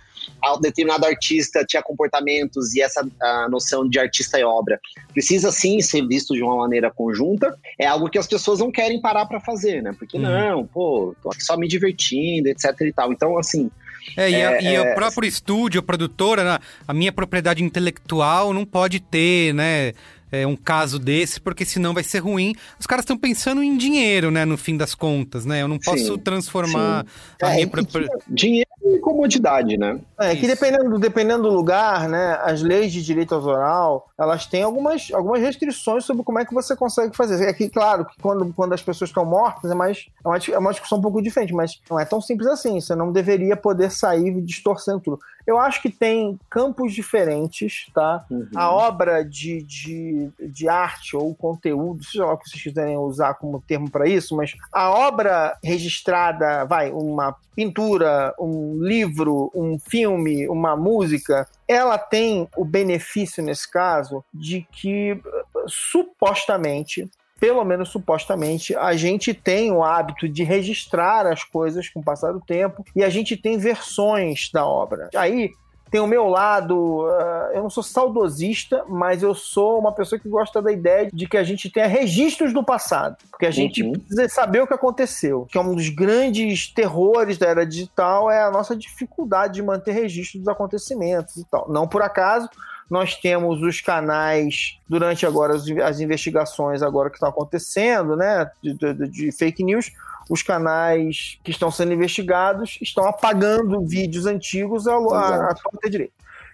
determinado artista tinha comportamentos e essa noção de artista e obra precisa sim ser visto de uma maneira conjunta, é algo que as pessoas não querem parar para fazer, né? Porque uhum. não, pô, tô aqui só me divertindo, etc e tal. Então, assim, é, e, é, a, e é, o próprio estúdio, a produtora, a minha propriedade intelectual não pode ter, né? É, um caso desse, porque senão vai ser ruim. Os caras estão pensando em dinheiro, né, no fim das contas, né? Eu não posso sim, transformar sim. a é, minha própria... Dinheiro e comodidade, né? É, que dependendo, dependendo do lugar, né, as leis de direito autoral, elas têm algumas, algumas restrições sobre como é que você consegue fazer. É que, claro, que quando, quando as pessoas estão mortas é, mais, é, uma, é uma discussão um pouco diferente, mas não é tão simples assim. Você não deveria poder sair distorcendo tudo. Eu acho que tem campos diferentes, tá? Uhum. A obra de, de, de arte ou conteúdo, seja lá o que vocês quiserem usar como termo para isso, mas a obra registrada, vai, uma pintura, um livro, um filme, uma música, ela tem o benefício nesse caso de que supostamente pelo menos supostamente, a gente tem o hábito de registrar as coisas com o passar do tempo e a gente tem versões da obra. Aí tem o meu lado, uh, eu não sou saudosista, mas eu sou uma pessoa que gosta da ideia de que a gente tenha registros do passado, porque a gente uhum. precisa saber o que aconteceu, que é um dos grandes terrores da era digital é a nossa dificuldade de manter registro dos acontecimentos e tal. Não por acaso, nós temos os canais, durante agora as, investigações agora que estão acontecendo, né, de, de, de fake news, os canais que estão sendo investigados estão apagando vídeos antigos à, à, à torta direita.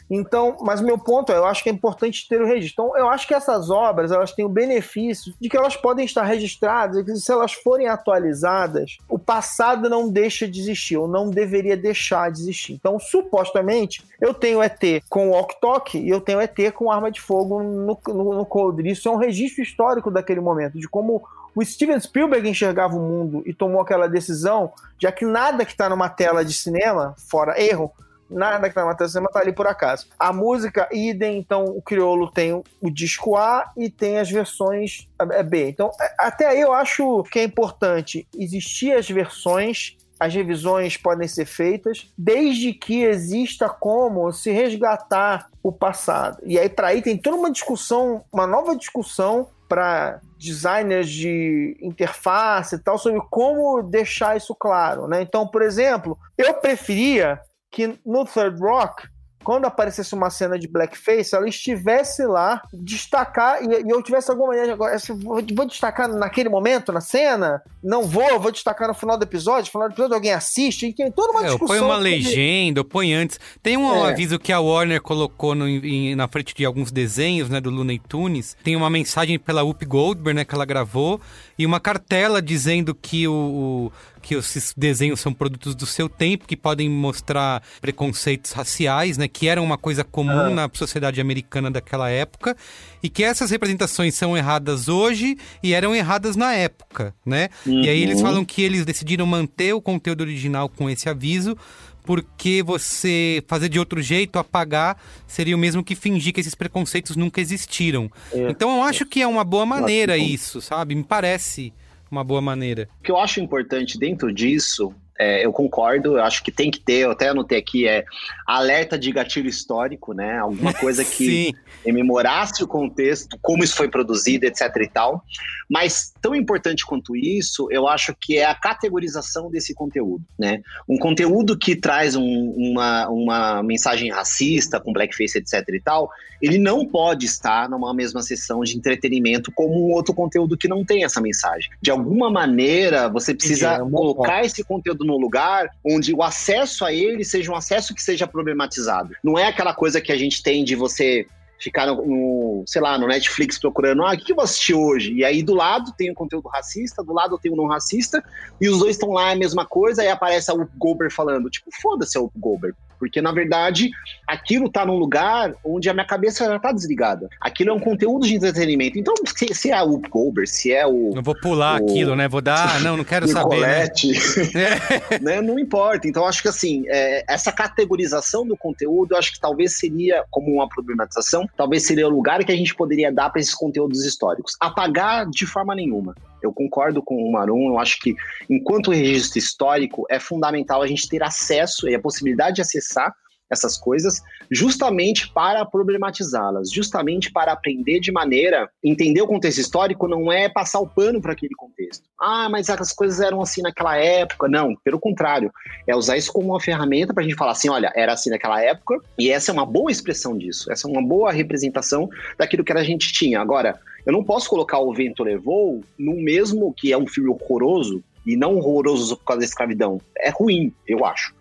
Então, mas meu ponto é, eu acho que é importante ter o registro. Então, eu acho que essas obras, elas têm o benefício de que elas podem estar registradas e que se elas forem atualizadas, o passado não deixa de existir, ou não deveria deixar de existir. Então, supostamente, eu tenho ET com o Ok e eu tenho ET com arma de fogo no, no, no Coldre. Isso é um registro histórico daquele momento, de como o Steven Spielberg enxergava o mundo e tomou aquela decisão, já que nada que está numa tela de cinema, fora erro, nada que tá matando cinema tá ali por acaso. A música idem, então o Criolo tem o disco A e tem as versões é, B. Então, é, até aí eu acho que é importante existir as versões as revisões podem ser feitas, desde que exista como se resgatar o passado. E aí, para aí, tem toda uma discussão, uma nova discussão para designers de interface e tal, sobre como deixar isso claro. Né? Então, por exemplo, eu preferia que no Third Rock quando aparecesse uma cena de blackface, ela estivesse lá, destacar, e, e eu tivesse alguma maneira, agora, vou, vou, destacar naquele momento, na cena, não vou, vou destacar no final do episódio, no final do episódio alguém assiste, e tem toda uma é, discussão. Põe uma legenda, põe antes. Tem um é. aviso que a Warner colocou no, em, na frente de alguns desenhos, né, do Looney Tunes, tem uma mensagem pela Whoopi Goldberg, né, que ela gravou, e uma cartela dizendo que o, o que esses desenhos são produtos do seu tempo, que podem mostrar preconceitos raciais, né? Que eram uma coisa comum ah. na sociedade americana daquela época. E que essas representações são erradas hoje e eram erradas na época, né? Uhum. E aí eles uhum. falam que eles decidiram manter o conteúdo original com esse aviso, porque você fazer de outro jeito, apagar, seria o mesmo que fingir que esses preconceitos nunca existiram. É. Então eu acho que é uma boa maneira isso, sabe? Me parece uma boa maneira. O que eu acho importante dentro disso é, eu concordo, eu acho que tem que ter, eu até anotei aqui, é alerta de gatilho histórico, né? Alguma coisa *laughs* que rememorasse o contexto, como isso foi produzido, etc e tal. Mas tão importante quanto isso, eu acho que é a categorização desse conteúdo, né? Um conteúdo que traz um, uma, uma mensagem racista, com blackface, etc e tal, ele não pode estar numa mesma sessão de entretenimento como um outro conteúdo que não tem essa mensagem. De alguma maneira, você precisa é, colocar esse conteúdo no lugar onde o acesso a ele seja um acesso que seja problematizado. Não é aquela coisa que a gente tem de você ficar no, no, sei lá, no Netflix procurando, ah, o que, eu vou assistir hoje? E aí do lado tem um conteúdo racista, do lado tem um não racista, e os dois estão lá a mesma coisa, aí aparece o Goldberg falando, tipo, foda-se o Goldberg. Porque, na verdade, aquilo tá num lugar onde a minha cabeça já tá desligada. Aquilo é um conteúdo de entretenimento. Então, se, se é o Goldberg, se é o. Não vou pular o... aquilo, né? Vou dar. *laughs* Não, não quero saber. Né? *laughs* né? Não importa. Então, acho que assim, é, essa categorização do conteúdo, eu acho que talvez seria, como uma problematização, talvez seria o lugar que a gente poderia dar para esses conteúdos históricos. Apagar de forma nenhuma. Eu concordo com o Marum, eu acho que enquanto registro histórico é fundamental a gente ter acesso e a possibilidade de acessar essas coisas, justamente para problematizá-las, justamente para aprender de maneira, entender o contexto histórico não é passar o pano para aquele contexto. Ah, mas as coisas eram assim naquela época. Não, pelo contrário, é usar isso como uma ferramenta para a gente falar assim, olha, era assim naquela época e essa é uma boa expressão disso, essa é uma boa representação daquilo que a gente tinha. Agora, eu não posso colocar o Vento Levou no mesmo que é um filme horroroso e não horroroso por causa da escravidão. É ruim, eu acho.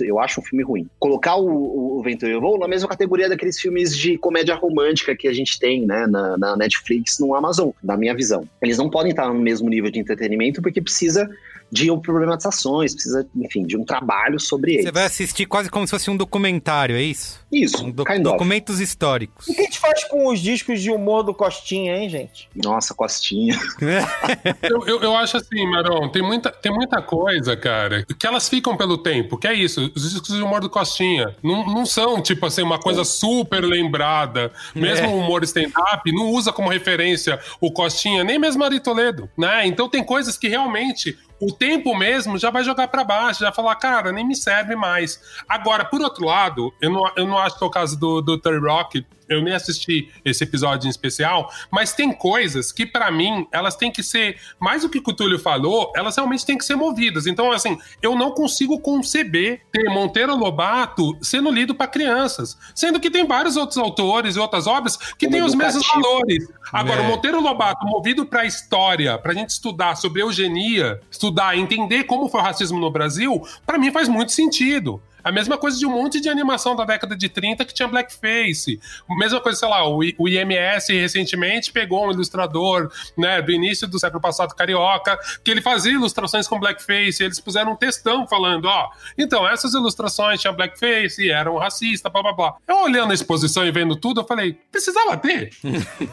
Eu acho um filme ruim. Colocar o, o Ventura Voo na mesma categoria daqueles filmes de comédia romântica que a gente tem, né, na, na Netflix, no Amazon, na minha visão. Eles não podem estar no mesmo nível de entretenimento porque precisa de problematizações, precisa, enfim, de um trabalho sobre eles. Você vai assistir quase como se fosse um documentário, é isso? Isso, um do documentos históricos. O que a gente faz com os discos de humor do Costinha, hein, gente? Nossa, Costinha. *laughs* eu, eu, eu, acho assim, Marão, tem muita, tem muita coisa, cara, que elas ficam pelo tempo, que é isso, os discos de humor do Costinha não, não são, tipo assim, uma coisa super lembrada. Mesmo é. o humor stand-up não usa como referência o Costinha, nem mesmo Ari Toledo, né? Então tem coisas que realmente o tempo mesmo já vai jogar para baixo, já falar, cara, nem me serve mais. Agora, por outro lado, eu não, eu não acho que é o caso do, do Terry Rock eu nem assisti esse episódio em especial, mas tem coisas que, para mim, elas têm que ser, mais do que o Túlio falou, elas realmente têm que ser movidas. Então, assim, eu não consigo conceber ter Monteiro Lobato sendo lido para crianças, sendo que tem vários outros autores e outras obras que Como têm os mesmos valores. Agora, é. o Monteiro Lobato, movido para a história, para a gente estudar sobre eugenia, estudar, entender como foi o racismo no Brasil, para mim faz muito sentido. A mesma coisa de um monte de animação da década de 30 que tinha blackface. Mesma coisa, sei lá, o, IMS recentemente pegou um ilustrador, né, do início do século passado carioca, que ele fazia ilustrações com blackface, e eles puseram um textão falando, ó, então, essas ilustrações tinham blackface, eram racistas, blá blá blá. Eu olhando a exposição e vendo tudo, eu falei, precisava ter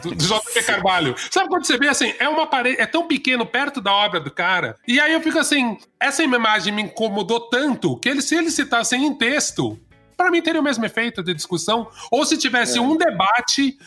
do, do JP Carvalho. Sabe quando você vê assim, é uma parede, é tão pequeno perto da obra do cara, e aí eu fico assim, essa imagem me incomodou tanto que ele, se ele citassem em texto, para mim teria o mesmo efeito de discussão. Ou se tivesse é. um debate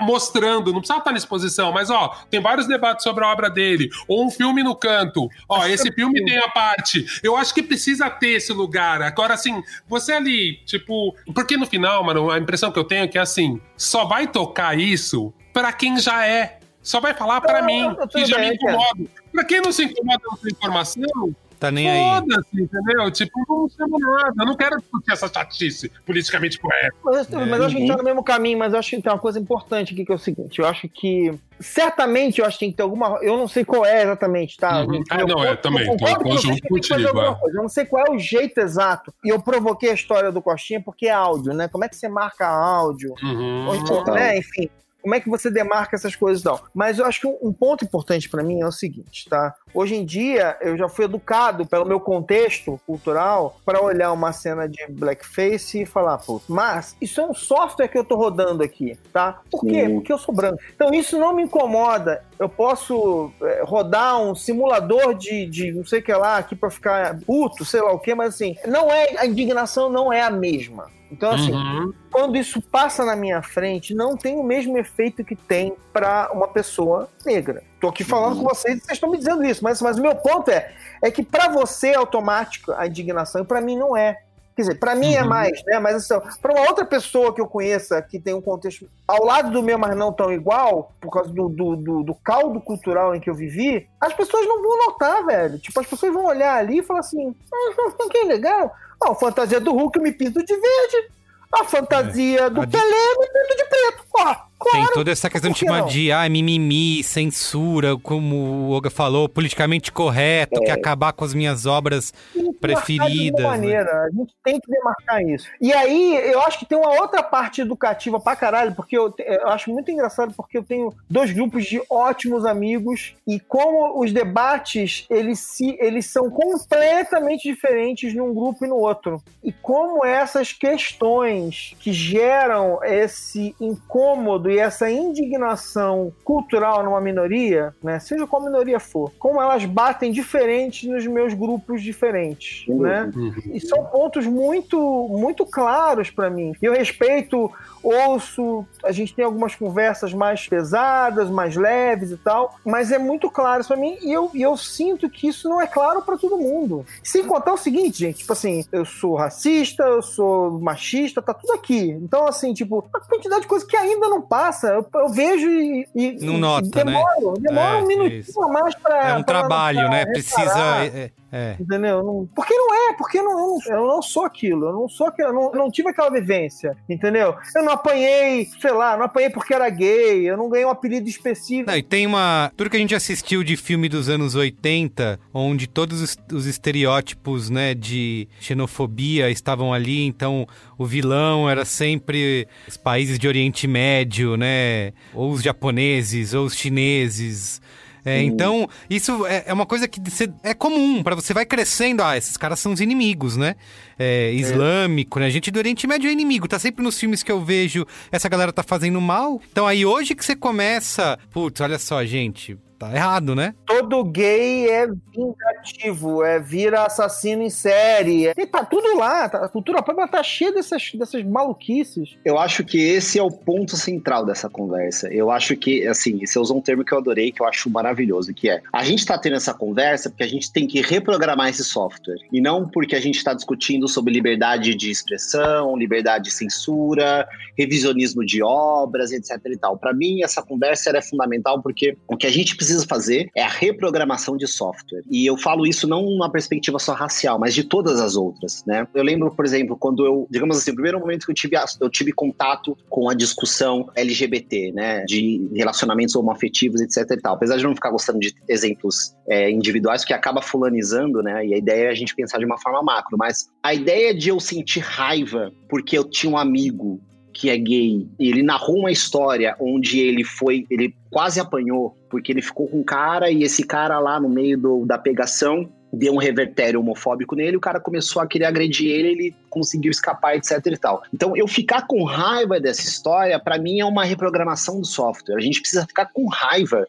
mostrando, não precisava estar na exposição, mas ó, tem vários debates sobre a obra dele, ou um filme no canto, ó, *laughs* esse filme tem a parte. Eu acho que precisa ter esse lugar. Agora, assim, você ali, tipo, porque no final, mano, a impressão que eu tenho é que assim, só vai tocar isso para quem já é. Só vai falar para mim, que já me incomoda. Pra quem não se incomoda com essa informação, Tá nem aí. Foda-se, entendeu? Tipo, não chama nada. Eu não quero discutir essa chatice politicamente correta. Mas, é. mas eu acho que a gente tá no mesmo caminho, mas eu acho que tem uma coisa importante aqui que é o seguinte: eu acho que. Certamente eu acho que tem que ter alguma. Eu não sei qual é exatamente, tá? Uhum. Ah, não, é, também. Tô, tô junto contigo. É. Eu não sei qual é o jeito exato. E eu provoquei a história do Coxinha porque é áudio, né? Como é que você marca áudio? Uhum. Ou, né? Enfim como é que você demarca essas coisas não? Mas eu acho que um, ponto importante para mim é o seguinte, tá? Hoje em dia eu já fui educado pelo meu contexto cultural para olhar uma cena de blackface e falar, pô, mas isso é um software que eu tô rodando aqui, tá? Por quê? Sim. Porque eu sou branco. Então isso não me incomoda. Eu posso é, rodar um simulador de, de não sei o que lá aqui para ficar puto, sei lá o que, mas assim, não é a indignação não é a mesma. Então, assim, uhum. quando isso passa na minha frente, não tem o mesmo efeito que tem para uma pessoa negra. Tô aqui falando uhum. com vocês e vocês estão me dizendo isso, mas, mas o meu ponto é, é que para você é automático a indignação e para mim não é. Quer dizer, para mim é uhum. é mais, né? Mas assim, para uma outra pessoa que eu conheça que tem um contexto ao lado do meu, mas não tão igual, por causa do, do, do, do caldo cultural em que eu vivi, as pessoas não vão notar, velho. Tipo, as pessoas vão olhar ali e falar assim: ah, *laughs* que legal. Ó, a fantasia do Hulk eu me pinto de verde. A fantasia é. do a Pelé eu me pinto de preto. Ó, Tem toda essa questão de que chamar de ah, mimimi, censura, como o Olga falou, politicamente correto, É. quer acabar com as minhas obras que de preferidas. alguma né? maneira. A gente tem que demarcar isso. E aí, eu acho que tem uma outra parte educativa pra caralho, porque eu, eu acho muito engraçado, porque eu tenho dois grupos de ótimos amigos e como os debates, eles, se, eles são completamente diferentes num grupo e no outro. E como essas questões que geram esse incômodo e essa indignação cultural numa minoria, né, seja qual minoria for, como elas batem diferente nos meus grupos diferentes, Sem né? E são pontos muito, muito claros para mim. Eu respeito, ouço, a gente tem algumas conversas mais pesadas, mais leves e tal, mas é muito claro isso pra mim e eu, e eu sinto que isso não é claro para todo mundo. Sem contar o seguinte, gente, tipo assim, eu sou racista, eu sou machista, tá tudo aqui. Então, assim, tipo, uma quantidade de coisa que ainda não passa. Eu, eu vejo e, e- Não e nota, né? demoro, demora É, um minutinho isso. a mais pra. É um pra- trabalho, pra né? reparar. Precisa. é, é. Entendeu? Não- porque não é, porque eu não, eu não, eu não sou aquilo, eu não sou aquilo, eu não, eu não tive aquela vivência, entendeu? Eu não apanhei, sei lá, não apanhei porque era gay, eu não ganhei um apelido específico. Não, e tem uma. Tudo que a gente assistiu de filme dos anos 80, onde todos os, os estereótipos, né, de xenofobia estavam ali, então o vilão era sempre os países de Oriente Médio, né? Ou os japoneses, ou os chineses. É, então, isso é, é uma coisa que você- é comum, para você vai crescendo, ah, esses caras são os inimigos, né? É, islâmico, né? Gente do Oriente Médio é inimigo, tá sempre nos filmes que eu vejo, essa galera tá fazendo mal. Então aí hoje que você começa, putz, olha só, gente, tá errado, né? Todo gay é vingativo, é vira assassino em série. É, tá tudo lá, tá- a cultura pop tá cheia dessas, dessas maluquices. Eu acho que esse é o ponto central dessa conversa. Eu acho que, assim, você usou um termo que eu adorei, que eu acho maravilhoso, que é a gente tá tendo essa conversa porque a gente tem que reprogramar esse software. E não porque a gente está discutindo sobre liberdade de expressão, liberdade de censura, revisionismo de obras, etc e tal. Para mim, essa conversa é fundamental porque o que a gente precisa fazer é a reprogramação de software. E eu falo isso não numa perspectiva só racial, mas de todas as outras, né? Eu lembro, por exemplo, quando eu, digamos assim, o primeiro momento que eu tive, eu tive contato com a discussão LGBT, né? De relacionamentos homoafetivos, etc e tal. Apesar de não ficar gostando de exemplos é, individuais, que acaba fulanizando, né? E a ideia é a gente pensar de uma forma macro. Mas a ideia de eu sentir raiva porque eu tinha um amigo que é gay, e ele narrou uma história onde ele foi, ele quase apanhou, porque ele ficou com um cara e esse cara lá no meio do, da pegação deu um revertério homofóbico nele, o cara começou a querer agredir ele, ele conseguiu escapar, etc e tal. Então, eu ficar com raiva dessa história, pra mim é uma reprogramação do software. A gente precisa ficar com raiva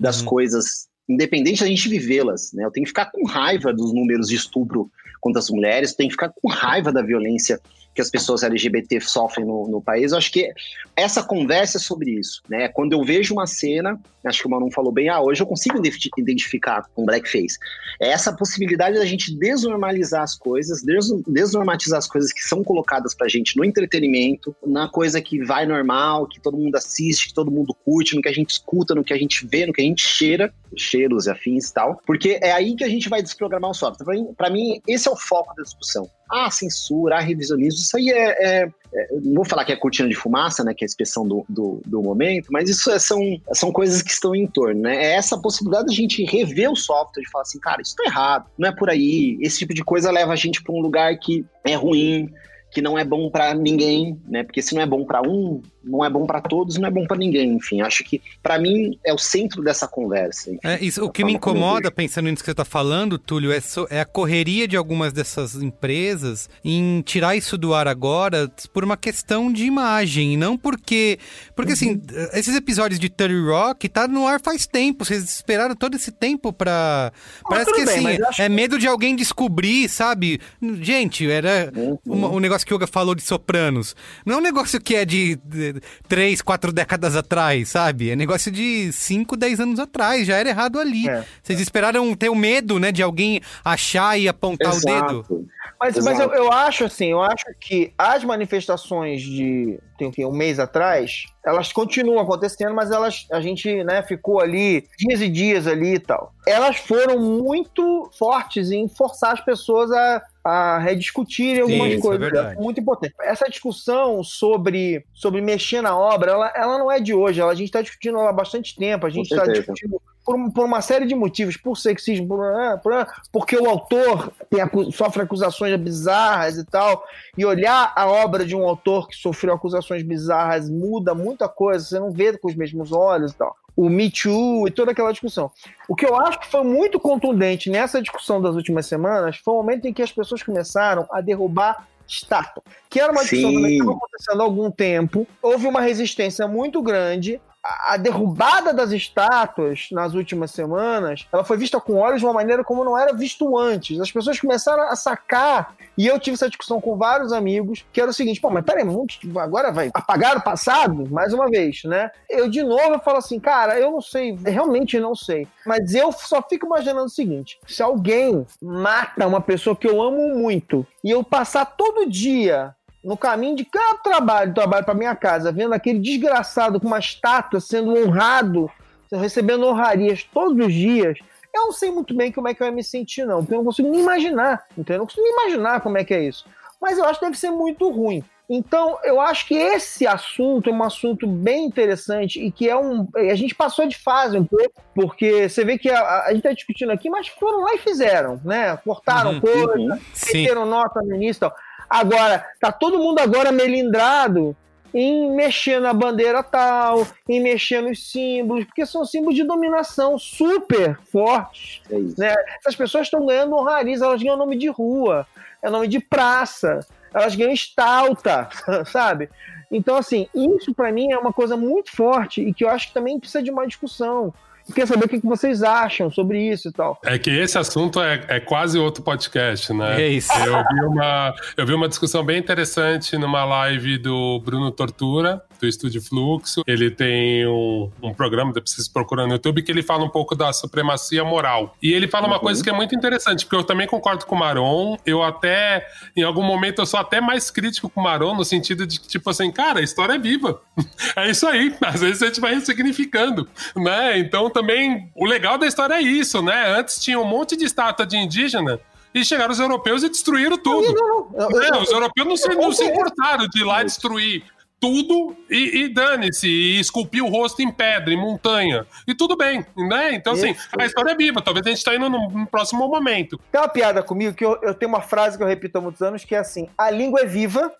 das Uhum. coisas, independente da gente vivê-las, né? Eu tenho que ficar com raiva dos números de estupro contra as mulheres, eu tenho que ficar com raiva da violência que as pessoas LGBT sofrem no, no país. Eu acho que essa conversa é sobre isso, né? Quando eu vejo uma cena, acho que o Manu falou bem, ah, hoje eu consigo identi- identificar um blackface. É essa possibilidade da gente desnormalizar as coisas, des- desnormatizar as coisas que são colocadas pra gente no entretenimento, na coisa que vai normal, que todo mundo assiste, que todo mundo curte, no que a gente escuta, no que a gente vê, no que a gente cheira, cheiros e afins e tal, porque é aí que a gente vai desprogramar o software. Pra mim esse é o foco da discussão. Ah, censura, ah, revisionismo, isso aí é, é- é- não vou falar que é cortina de fumaça, né, que é a expressão do, do, do momento, mas isso é- são, são coisas que estão em torno, né? É essa possibilidade da gente rever o software, de falar assim, cara, isso tá errado, não é por aí. Esse tipo de coisa leva a gente para um lugar que é ruim, que não é bom para ninguém, né? Porque se não é bom para um, não é bom para todos, não é bom para ninguém. Enfim, acho que para mim é o centro dessa conversa. enfim. É, isso, o que me eu incomoda, pensando nisso que você está falando, Túlio, é, so- é a correria de algumas dessas empresas em tirar isso do ar agora por uma questão de imagem, não porque. Porque, assim, Uhum. esses episódios de 30 Rock tá no ar faz tempo. Vocês esperaram todo esse tempo pra. Parece tudo que, bem, assim, acho é medo de alguém descobrir, sabe? Gente, era. Uhum. uma- o negócio que o Yoga falou de Sopranos. Não é um negócio que é de, de três, quatro décadas atrás, sabe? É negócio de 5, 10 anos atrás. Já era errado ali. É. Vocês esperaram ter o medo, né, de alguém achar e apontar o dedo? Exato. Mas, mas eu, eu acho assim, eu acho que as manifestações de tem o quê? um mês atrás, elas continuam acontecendo, mas elas a gente né, ficou ali dias e dias ali e tal. Elas foram muito fortes em forçar as pessoas a a rediscutirem algumas Sim, coisas. é muito importante. Essa discussão sobre, sobre mexer na obra, ela, ela não é de hoje. Ela, a gente está discutindo ela há bastante tempo. A gente está discutindo por, por, uma série de motivos, por sexismo, por, ah, por, ah, porque o autor tem, sofre acusações bizarras e tal. E olhar a obra de um autor que sofreu acusações bizarras muda muita coisa. Você não vê com os mesmos olhos e tal o Me Too e toda aquela discussão. O que eu acho que foi muito contundente nessa discussão das últimas semanas foi o momento em que as pessoas começaram a derrubar estátua, que era uma discussão que estava acontecendo há algum tempo. Houve uma resistência muito grande a derrubada das estátuas nas últimas semanas, ela foi vista com olhos de uma maneira como não era visto antes. As pessoas começaram a sacar, e eu tive essa discussão com vários amigos, que era o seguinte, pô, mas peraí, vamos, agora vai apagar o passado? Mais uma vez, né? Eu, de novo, eu falo assim, cara, eu não sei, realmente não sei. Mas eu só fico imaginando o seguinte, se alguém mata uma pessoa que eu amo muito, e eu passar todo dia no caminho de cada trabalho, trabalho para minha casa, vendo aquele desgraçado com uma estátua sendo honrado, recebendo honrarias todos os dias, eu não sei muito bem como é que eu ia me sentir, não, porque eu não consigo nem imaginar, entendeu? Eu não consigo nem imaginar como é que é isso. Mas eu acho que deve ser muito ruim. Então, eu acho que esse assunto é um assunto bem interessante e que é um. A gente passou de fase um pouco, porque você vê que a, a gente está discutindo aqui, mas foram lá e fizeram, né? Cortaram uhum, coisa, uhum, meteram nota no início e tal. Agora, tá todo mundo agora melindrado em mexer na bandeira tal, em mexer nos símbolos, porque são símbolos de dominação super fortes. É né? Essas pessoas estão ganhando honrarias, elas ganham nome de rua, é nome de praça, elas ganham estalta, *laughs* sabe? Então, assim, isso para mim é uma coisa muito forte e que eu acho que também precisa de uma discussão quer saber o que vocês acham sobre isso e tal. É que esse assunto é, é quase outro podcast, né? É isso. Eu vi, uma, eu vi uma discussão bem interessante numa live do Bruno Tortura, do Estúdio Fluxo. Ele tem um, um programa, depois vocês procuram no YouTube, que ele fala um pouco da supremacia moral. E ele fala uhum. uma coisa que é muito interessante, porque eu também concordo com o Maron. Eu até, em algum momento, eu sou até mais crítico com o Maron, no sentido de que, tipo assim, cara, a história é viva. *laughs* é isso aí. Às vezes a gente vai ressignificando, né? Então também, o legal da história é isso, né? Antes tinha um monte de estátua de indígena e chegaram os europeus e destruíram tudo. Não, não, não. É, os europeus não se, não se importaram de ir lá destruir tudo e, e dane-se, e esculpir o rosto em pedra, em montanha. E tudo bem, né? Então, assim, a história é viva. Talvez a gente tá indo no, no próximo momento. Tem uma piada comigo que eu, eu tenho uma frase que eu repito há muitos anos, que é assim, a língua é viva,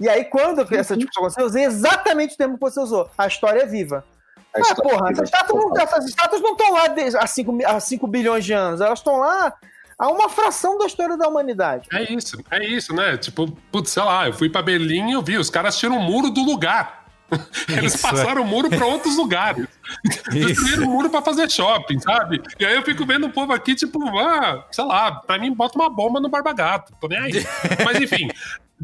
e aí quando essa discussão aconteceu, eu usei exatamente o termo que você usou. A história é viva. Ah, porra, essas estátuas, essas estátuas não estão lá há 5 cinco bilhões de anos, elas estão lá a uma fração da história da humanidade. É isso, é isso, né? Tipo, putz, sei lá, eu fui para Berlim e eu vi, os caras tiram o muro do lugar. *laughs* Eles Isso, passaram é. o muro para outros lugares. *laughs* Destruíram o muro para fazer shopping, sabe? E aí eu fico vendo o povo aqui, tipo, ah, sei lá, pra mim bota uma bomba no barbagato, tô nem aí. *laughs* Mas enfim,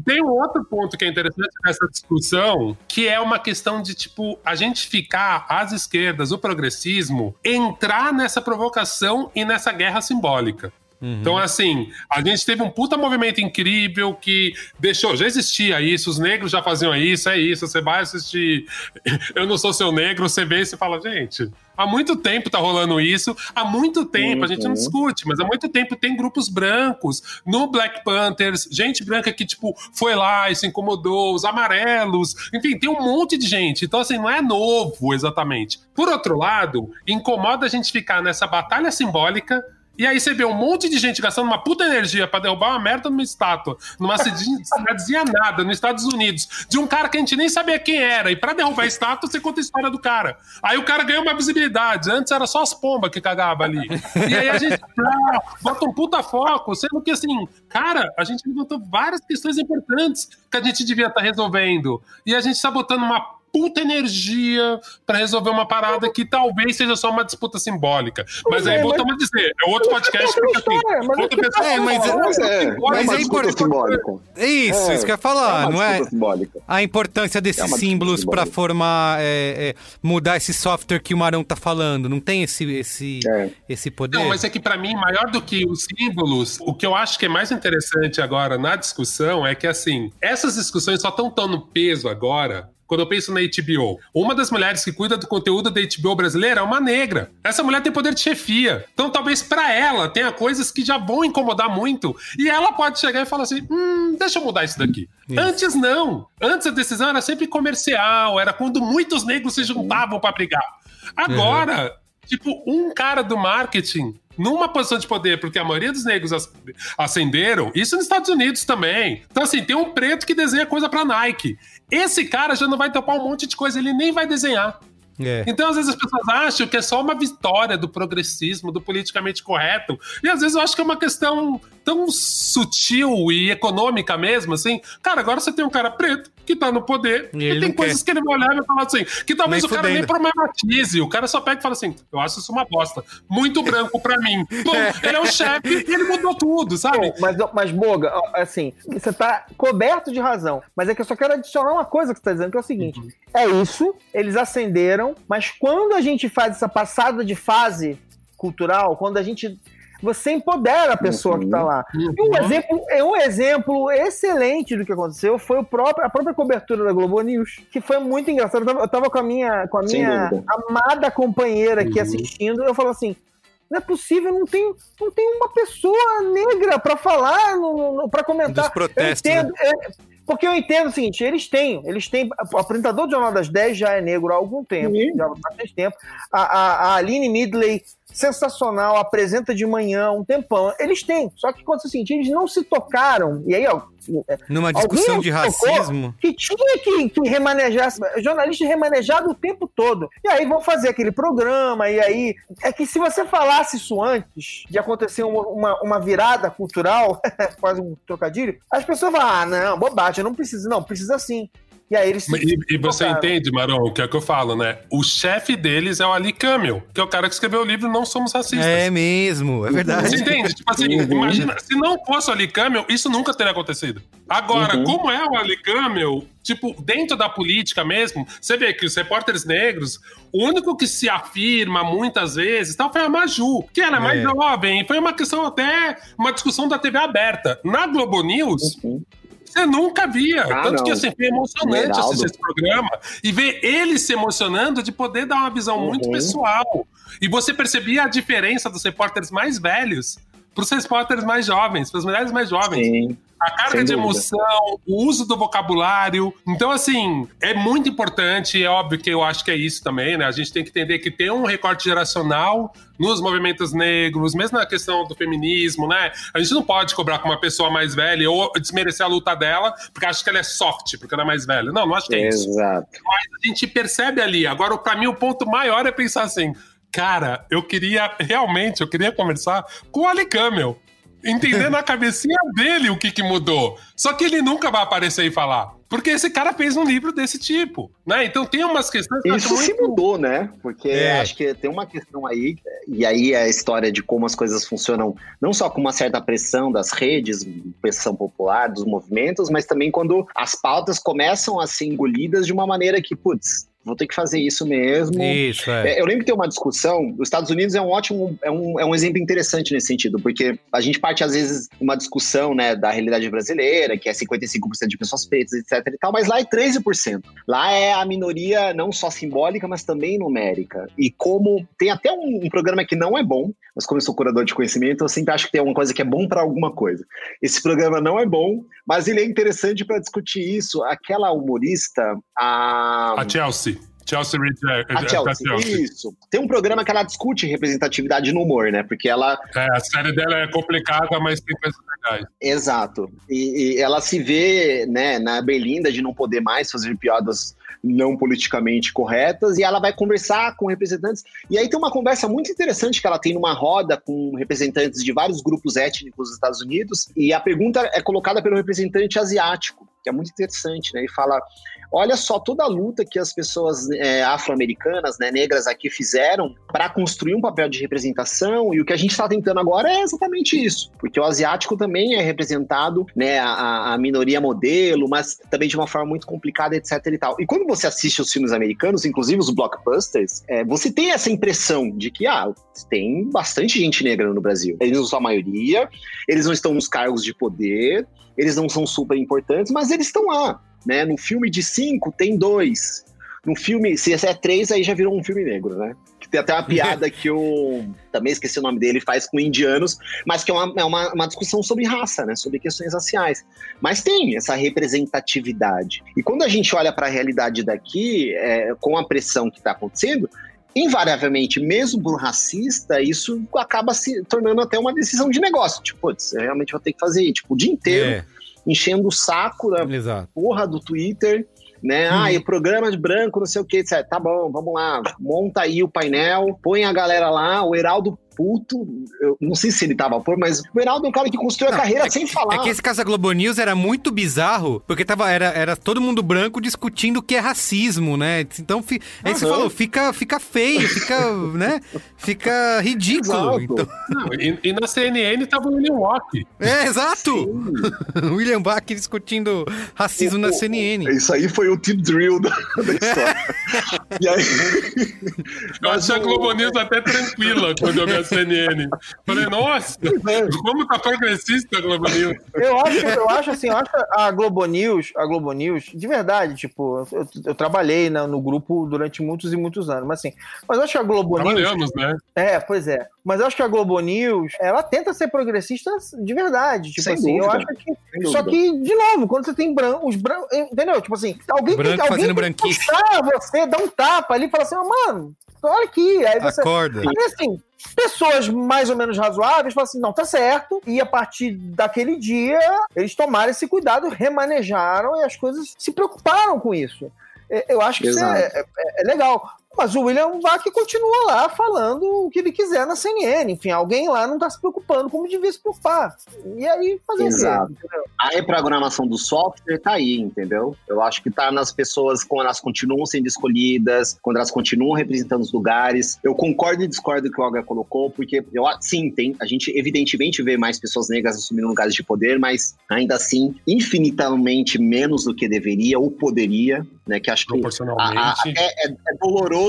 tem um outro ponto que é interessante nessa discussão, que é uma questão de, tipo, a gente ficar, as esquerdas, o progressismo, entrar nessa provocação e nessa guerra simbólica. Uhum. Então, assim, a gente teve um puta movimento incrível que deixou. Já existia isso, os negros já faziam isso, é isso. Você vai assistir *laughs* Eu Não Sou Seu Negro, você vê e você fala, gente, há muito tempo tá rolando isso, há muito tempo, uhum. a gente não uhum. discute, mas há muito tempo tem grupos brancos no Black Panthers, gente branca que, tipo, foi lá e se incomodou, os amarelos, enfim, tem um monte de gente. Então, assim, não é novo exatamente. Por outro lado, incomoda a gente ficar nessa batalha simbólica e aí você vê um monte de gente gastando uma puta energia para derrubar uma merda numa estátua, numa *laughs* cidadezinha nada, nos Estados Unidos, de um cara que a gente nem sabia quem era. E para derrubar a estátua, você conta a história do cara. Aí o cara ganhou uma visibilidade. Antes era só as pombas que cagavam ali. E aí a gente *laughs* ah, bota um puta foco, sendo que assim, cara, a gente levantou várias questões importantes que a gente devia estar tá resolvendo. E a gente está botando uma puta energia pra resolver uma parada que talvez seja só uma disputa simbólica. Mas Pois aí é, voltamos a dizer, é outro podcast porque assim, mas outra é que pessoa É, mas- fala, Mas é, "Olha, mas é importante- simbólica. É isso, É, isso que eu ia É falar, uma não é? simbólica. A importância desses É símbolos simbólica. formar, é, é, mudar esse software que o Marão tá falando. Não tem esse, esse, É. esse poder? Não, mas é que pra mim, maior do que os símbolos, o que eu acho que é mais interessante agora na discussão é que, assim, essas discussões só estão tão no peso agora. Quando eu penso na HBO, uma das mulheres que cuida do conteúdo da HBO brasileira é uma negra. Essa mulher tem poder de chefia. Então, talvez pra ela tenha coisas que já vão incomodar muito. E ela pode chegar e falar assim: hum, deixa eu mudar isso daqui. Isso. Antes não. Antes a decisão era sempre comercial, era quando muitos negros se juntavam pra brigar. Agora, tipo, um cara do marketing numa posição de poder, porque a maioria dos negros as- ascenderam, isso nos Estados Unidos também. Então, assim, tem um preto que desenha coisa pra Nike. Esse cara já não vai topar um monte de coisa, ele nem vai desenhar. É. Então, às vezes, as pessoas acham que é só uma vitória do progressismo, do politicamente correto. E às vezes eu acho que é uma questão tão sutil e econômica mesmo, assim. Cara, agora você tem um cara preto que tá no poder E e, ele tem coisas que ele vai olhar e vai falar assim, que talvez Nem o cara nem fudendo. problematize. O cara só pega e fala assim: eu acho isso uma bosta. Muito branco pra mim. Bom, *laughs* ele é o chefe e ele mudou tudo, sabe? Bom, mas, mas, Boga, assim, você tá coberto de razão. Mas é que eu só quero adicionar uma coisa que você tá dizendo, que é o seguinte: é isso, eles acenderam, mas quando a gente faz essa passada de fase cultural, quando a gente. Você empodera a pessoa que tá lá. E um exemplo, é um exemplo excelente do que aconteceu foi o próprio, a própria cobertura da Globo News, que foi muito engraçado. Eu tava, eu tava com a minha, com a Sem minha dúvida. amada companheira aqui Uhum. assistindo, eu falo assim. Não é possível, não tem, não tem uma pessoa negra pra falar, pra comentar. Dos protestos, Eu entendo, é, porque eu entendo o seguinte, eles têm, eles têm. O apresentador do Jornal das 10 já é negro há algum tempo, Sim. já há bastante tempo. A, a, a Aline Midley, sensacional, apresenta de manhã um tempão. Eles têm. Só que quando você sentir, eles não se tocaram. E aí, ó. Numa discussão de racismo. Que tinha que, que remanejar, jornalista remanejado o tempo todo. E aí vão fazer aquele programa, e aí. É que se você falasse isso antes de acontecer uma, uma, uma virada cultural, *laughs* quase um trocadilho, as pessoas vão, ah, não, bobagem, não precisa, não, precisa sim. E aí eles se E, e você tocaram. entende, Marão, o que é que eu falo, né? O chefe deles é o Ali Camel, que é o cara que escreveu o livro Não Somos Racistas. É mesmo, é verdade. Você entende? Tipo assim, Uhum. imagina, se não fosse o Ali Camel, isso nunca teria acontecido. Agora, Uhum. como é o Ali Camel, tipo, dentro da política mesmo, você vê que os repórteres negros, o único que se afirma muitas vezes tal, foi a Maju, que era mais É. jovem, e foi uma questão até, uma discussão da TV aberta. Na Globo News, Uhum. Você nunca via. Ah, Tanto que não. assim, foi emocionante Geraldo. assistir esse programa e ver ele se emocionando de poder dar uma visão muito Uhum. pessoal. E você percebia a diferença dos repórteres mais velhos para os repórteres mais jovens, para as mulheres mais jovens. Sim. A carga de emoção, o uso do vocabulário. Então, assim, é muito importante. É óbvio que eu acho que é isso também, né? A gente tem que entender que tem um recorte geracional nos movimentos negros, mesmo na questão do feminismo, né? A gente não pode cobrar com uma pessoa mais velha ou desmerecer a luta dela porque acha que ela é soft, porque ela é mais velha. Não, não acho que é isso Exato. a gente percebe ali. Agora, pra mim, o ponto maior é pensar assim: cara, eu queria realmente, eu queria conversar com o Ali Camel. Entender na *laughs* cabecinha dele o que, que mudou. Só que ele nunca vai aparecer e falar. Porque esse cara fez um livro desse tipo, né? Então tem umas questões que Isso se muito... mudou, né? Porque É. acho que tem uma questão aí, e aí é a história de como as coisas funcionam, não só com uma certa pressão das redes, pressão popular, dos movimentos, mas também quando as pautas começam a ser engolidas de uma maneira que, putz, vou ter que fazer isso mesmo. Isso, é. É, eu lembro que tem uma discussão, os Estados Unidos é um ótimo, é um, é um exemplo interessante nesse sentido, porque a gente parte às vezes uma discussão, né, da realidade brasileira, que é 55% de pessoas pretas, etc e tal, mas lá é 13%. Lá é a minoria não só simbólica, mas também numérica. E como tem até um, um programa que não é bom, mas como eu sou curador de conhecimento, eu sempre acho que tem alguma coisa que é bom para alguma coisa. Esse programa não é bom, mas ele é interessante para discutir isso. Aquela humorista, a A Chelsea. Chelsea Reed. é, a é, Chelsea, isso. Tem um programa que ela discute representatividade no humor, né? Porque ela. É, a série dela é complicada, mas tem coisas legais. Exato. E, e ela se vê, né, na berlinda de não poder mais fazer piadas não politicamente corretas, e ela vai conversar com representantes. E aí tem uma conversa muito interessante que ela tem numa roda com representantes de vários grupos étnicos dos Estados Unidos, e a pergunta é colocada pelo representante asiático. Que é muito interessante, né? E fala, olha só toda a luta que as pessoas é, afro-americanas, né, negras aqui fizeram para construir um papel de representação e o que a gente está tentando agora é exatamente isso, porque o asiático também é representado, né, a, a, minoria modelo, mas também de uma forma muito complicada, etc e tal. E quando você assiste os filmes americanos, inclusive os blockbusters, é, você tem essa impressão de que, ah, tem bastante gente negra no Brasil. Eles não são a maioria, eles não estão nos cargos de poder, eles não são super importantes, mas eles estão lá. Né? No filme de cinco, tem dois. No filme, se é três, aí já virou um filme negro, né? Tem até uma piada que o. Também esqueci o nome dele, faz com indianos, mas que é uma, é uma, uma, discussão sobre raça, né? Sobre questões raciais. Mas tem essa representatividade. E quando a gente olha para a realidade daqui, é, com a pressão que está acontecendo, invariavelmente, mesmo para racista, isso acaba se tornando até uma decisão de negócio. Tipo, putz, eu realmente vou ter que fazer tipo, o dia inteiro é. enchendo o saco da Exato. porra do Twitter. Né? Hum. Ah, e programa de branco, não sei o que, etc. Tá bom, vamos lá, monta aí o painel, põe a galera lá, o Heraldo puto. Eu não sei se ele tava por, mas o Heraldo é um cara que construiu não, a carreira é sem falar. É que esse caso da Globo News era muito bizarro, porque tava, era, era todo mundo branco discutindo o que é racismo, né? Então, fi, aí você falou, fica, fica feio, fica, *laughs* né? Fica ridículo. Então... Não, e, e, na CNN tava o William Wack. É, exato! *laughs* William Bach discutindo racismo o, na CNN. Isso aí foi o tip drill da, da história. *laughs* e aí... Eu achei a Globo News até tranquila quando eu vi CNN. Falei, nossa, como tá progressista a Globo News. Eu acho, eu acho assim, eu acho a Globo News, a Globo News, de verdade, tipo, eu, eu trabalhei na, no grupo durante muitos e muitos anos, mas assim, mas eu acho que a Globo Trabalhamos, News. né? É, pois é. Mas eu acho que a Globo News, ela tenta ser progressista de verdade. Tipo Sem assim, dúvida. eu acho que. Só que, de novo, quando você tem branco, os brancos. Entendeu? Tipo assim, alguém Branco tem, alguém tem que puxar você, dar um tapa ali e falar assim, oh, mano, olha aqui. Aí você. Acorda. Aí assim, pessoas mais ou menos razoáveis falam assim, não, tá certo. E a partir daquele dia, eles tomaram esse cuidado, remanejaram e as coisas se preocuparam com isso. Eu acho que Exato. isso é, é, é, legal. Mas o William Vac continua lá falando o que ele quiser na CNN. Enfim, alguém lá não está se preocupando como devia se preocupar. E aí, fazer Exato. o quê? A reprogramação do software está aí, entendeu? Eu acho que está nas pessoas quando elas continuam sendo escolhidas, quando elas continuam representando os lugares. Eu concordo e discordo do que o Olga colocou, porque eu sim, tem. A gente evidentemente vê mais pessoas negras assumindo lugares de poder, mas ainda assim, infinitamente menos do que deveria ou poderia, né? Que acho que a, a, é, é, é doloroso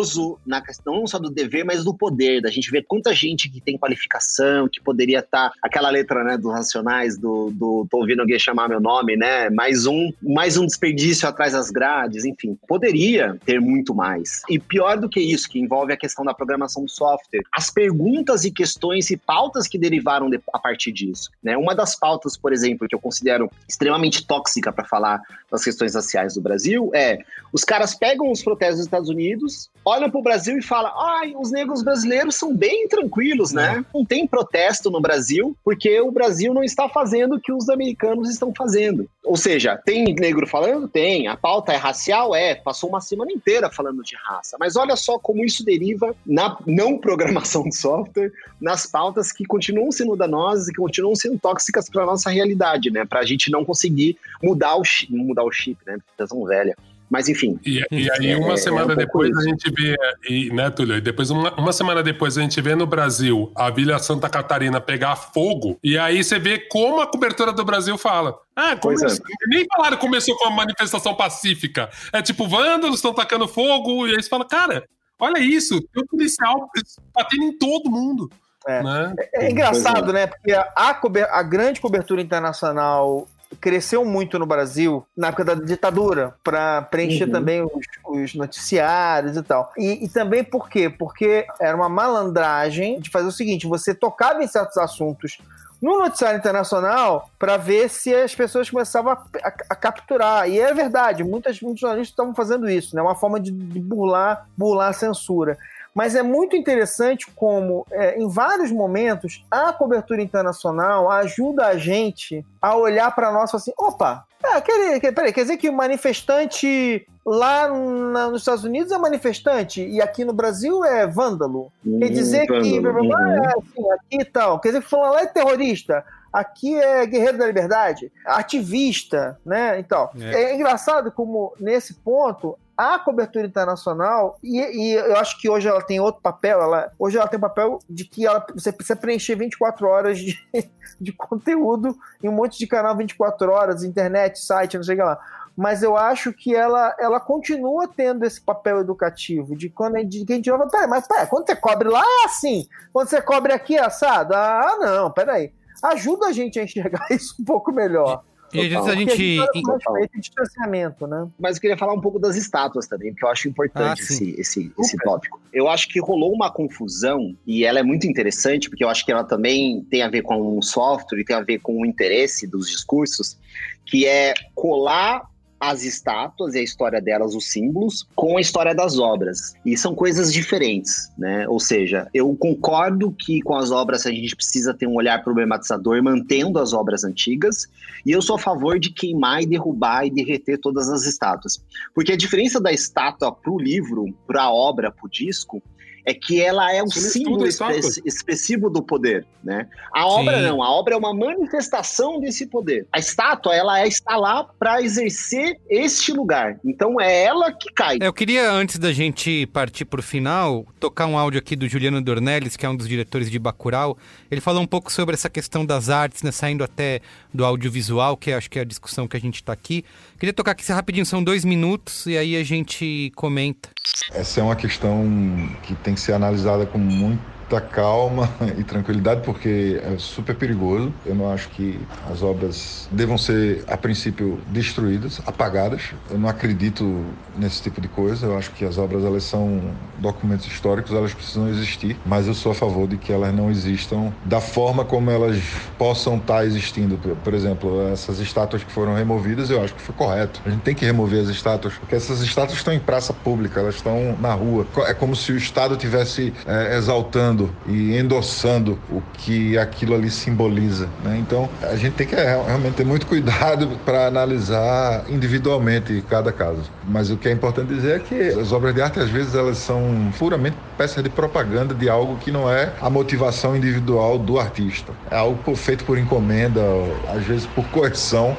na questão não só do dever, mas do poder, da gente ver quanta gente que tem qualificação, que poderia estar. Tá, aquela letra, né, dos Racionais, do, do tô ouvindo alguém chamar meu nome, né? Mais um, mais um desperdício atrás das grades, enfim. Poderia ter muito mais. E pior do que isso, que envolve a questão da programação do software, as perguntas e questões e pautas que derivaram de, a partir disso. Né? Uma das pautas, por exemplo, que eu considero extremamente tóxica para falar das questões raciais do Brasil é os caras pegam os protestos dos Estados Unidos, olham para o Brasil e falam: ai, os negros brasileiros são bem tranquilos, né? Não tem protesto no Brasil, porque o Brasil não está fazendo o que os americanos estão fazendo. Ou seja, tem negro falando? Tem. A pauta é racial? É. Passou uma semana inteira falando de raça. Mas olha só como isso deriva na não programação de software, nas pautas que continuam sendo danosas e que continuam sendo tóxicas para nossa realidade, né? Para a gente não conseguir mudar o chip, mudar o chip, né? Porque tão velha. Mas enfim. E, e aí, uma é, semana é um depois, a gente vê, e, né, Túlio? Depois, uma, uma semana depois, a gente vê no Brasil a Vila Santa Catarina pegar fogo, e aí você vê como a cobertura do Brasil fala. Ah, começou, é. nem falaram que começou com uma manifestação pacífica. É tipo, vândalos estão tacando fogo, e aí você fala, cara, olha isso, tem um policial batendo em todo mundo. É, né? é, é engraçado, é. né? Porque a, a grande cobertura internacional cresceu muito no Brasil na época da ditadura, para preencher uhum. também os, os, noticiários e tal. E, e, também por quê? Porque era uma malandragem de fazer o seguinte: você tocava em certos assuntos no noticiário internacional para ver se as pessoas começavam a, a, a, capturar. E é verdade, muitas, muitos jornalistas estavam fazendo isso, né? Uma forma de, de burlar, burlar a censura. Mas é muito interessante como, é, em vários momentos, a cobertura internacional ajuda a gente a olhar para nós e falar assim: opa, é, quer, peraí, quer dizer que o manifestante lá na, nos Estados Unidos é manifestante e aqui no Brasil é vândalo. Quer hum, dizer que blá, blá, blá, é assim, aqui e tal. Quer dizer que falando lá é terrorista. Aqui é guerreiro da liberdade, ativista, né? Então, é. é engraçado como nesse ponto a cobertura internacional, e, e, eu acho que hoje ela tem outro papel, ela, hoje ela tem o papel de que ela, você precisa preencher 24 horas de, *laughs* de conteúdo em um monte de canal 24 horas, internet, site, não sei o que lá. Mas eu acho que ela, ela continua tendo esse papel educativo, de quando a gente, de a gente peraí, mas peraí, quando você cobre lá é assim, quando você cobre aqui é assado, ah, não, peraí. Ajuda a gente a enxergar *laughs* isso um pouco melhor. E às vezes a gente. A distanciamento, né? Mas eu queria falar um pouco das estátuas também, porque eu acho importante ah, esse, esse, esse tópico. Eu acho que rolou uma confusão, e ela é muito interessante, porque eu acho que ela também tem a ver com o software e tem a ver com o interesse dos discursos, que é colar as estátuas e a história delas, os símbolos, com a história das obras. E são coisas diferentes, né? Ou seja, eu concordo que com as obras a gente precisa ter um olhar problematizador, mantendo as obras antigas, e eu sou a favor de queimar e derrubar e derreter todas as estátuas. Porque a diferença da estátua para o livro, para a obra, para o disco, é que ela é um símbolo expressivo do poder, né? A obra Sim. não, a obra é uma manifestação desse poder. A estátua, ela é, está lá para exercer este lugar. Então é ela que cai. É, eu queria, antes da gente partir para o final, tocar um áudio aqui do Juliano Dornelles, que é um dos diretores de Bacurau. Ele falou um pouco sobre essa questão das artes, né, saindo até do audiovisual, que acho que é a discussão que a gente está aqui. Queria tocar aqui rapidinho, são dois minutos, e aí a gente comenta. Essa é uma questão que tem que ser analisada com muito muita calma *laughs* e tranquilidade, porque é super perigoso. Eu não acho que as obras devam ser, a princípio, destruídas, apagadas. Eu não acredito nesse tipo de coisa. Eu acho que as obras elas são documentos históricos, elas precisam existir, mas eu sou a favor de que elas não existam da forma como elas possam estar existindo. Por exemplo, essas estátuas que foram removidas, eu acho que foi correto. A gente tem que remover as estátuas, porque essas estátuas estão em praça pública, elas estão na rua. É como se o Estado tivesse é, exaltando e endossando o que aquilo ali simboliza. Né? Então, a gente tem que é, realmente ter muito cuidado *laughs* para analisar individualmente cada caso. Mas o que é importante dizer é que as obras de arte, às vezes, elas são puramente peças de propaganda de algo que não é a motivação individual do artista. É algo feito por encomenda, às vezes por coerção.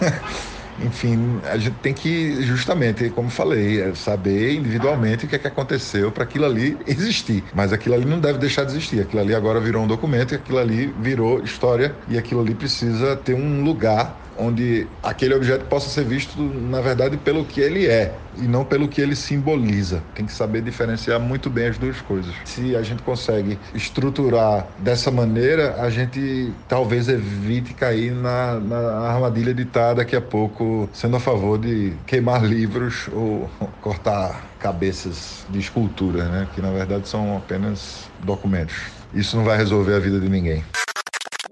*laughs* enfim, a gente tem que, justamente, como falei, é saber individualmente o que, é que aconteceu para aquilo ali existir. Mas aquilo ali não deve deixar de existir. Aquilo ali agora virou um documento e aquilo ali virou história e aquilo ali precisa ter um lugar onde aquele objeto possa ser visto, na verdade, pelo que ele é e não pelo que ele simboliza. Tem que saber diferenciar muito bem as duas coisas. Se a gente consegue estruturar dessa maneira, a gente talvez evite cair na, na armadilha de estar daqui a pouco sendo a favor de queimar livros *laughs* ou cortar cabeças de escultura, né? que na verdade são apenas documentos. Isso não vai resolver a vida de ninguém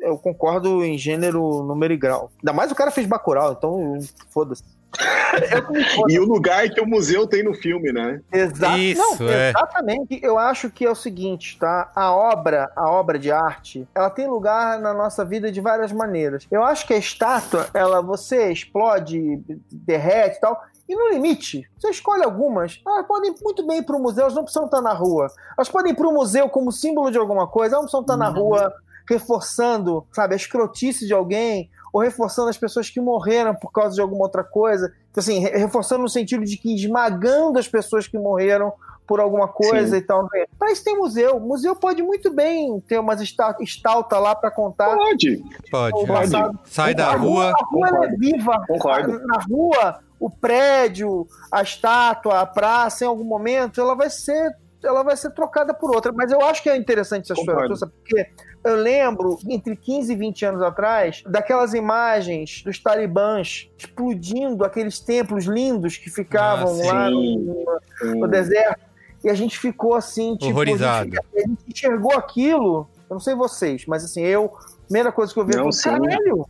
eu concordo em gênero, número e grau. Ainda mais o cara fez Bacurau, então foda-se. *laughs* e o lugar que o museu tem no filme, né? Exato. Isso, Não, é. Exatamente. Eu acho que é o seguinte, tá? A obra, a obra de arte, ela tem lugar na nossa vida de várias maneiras. Eu acho que a estátua, ela você explode, derrete e tal, e no limite, você escolhe algumas. Elas podem muito bem ir para o museu, elas não precisam estar na rua. Elas podem ir para o museu como símbolo de alguma coisa, elas não precisam estar na uhum. rua reforçando, sabe, a escrotice de alguém, ou reforçando as pessoas que morreram por causa de alguma outra coisa. Então, assim, reforçando no sentido de que esmagando as pessoas que morreram por alguma coisa Sim. e tal. Para isso tem museu. O museu pode muito bem ter umas estalta lá para contar. Pode. Pode. pode. Sai da rua. A rua é viva. Concordo. Na rua, o prédio, a estátua, a praça, em algum momento, ela vai ser ela vai ser trocada por outra. Mas eu acho que é interessante essa história, porque eu lembro, entre 15 e 20 anos atrás, daquelas imagens dos talibãs explodindo aqueles templos lindos que ficavam ah, lá no, no, deserto. E a gente ficou assim, tipo. Horrorizado. A gente, a gente enxergou aquilo. Eu não sei vocês, mas assim, eu. Primeira coisa que eu vi, não, falei, caralho,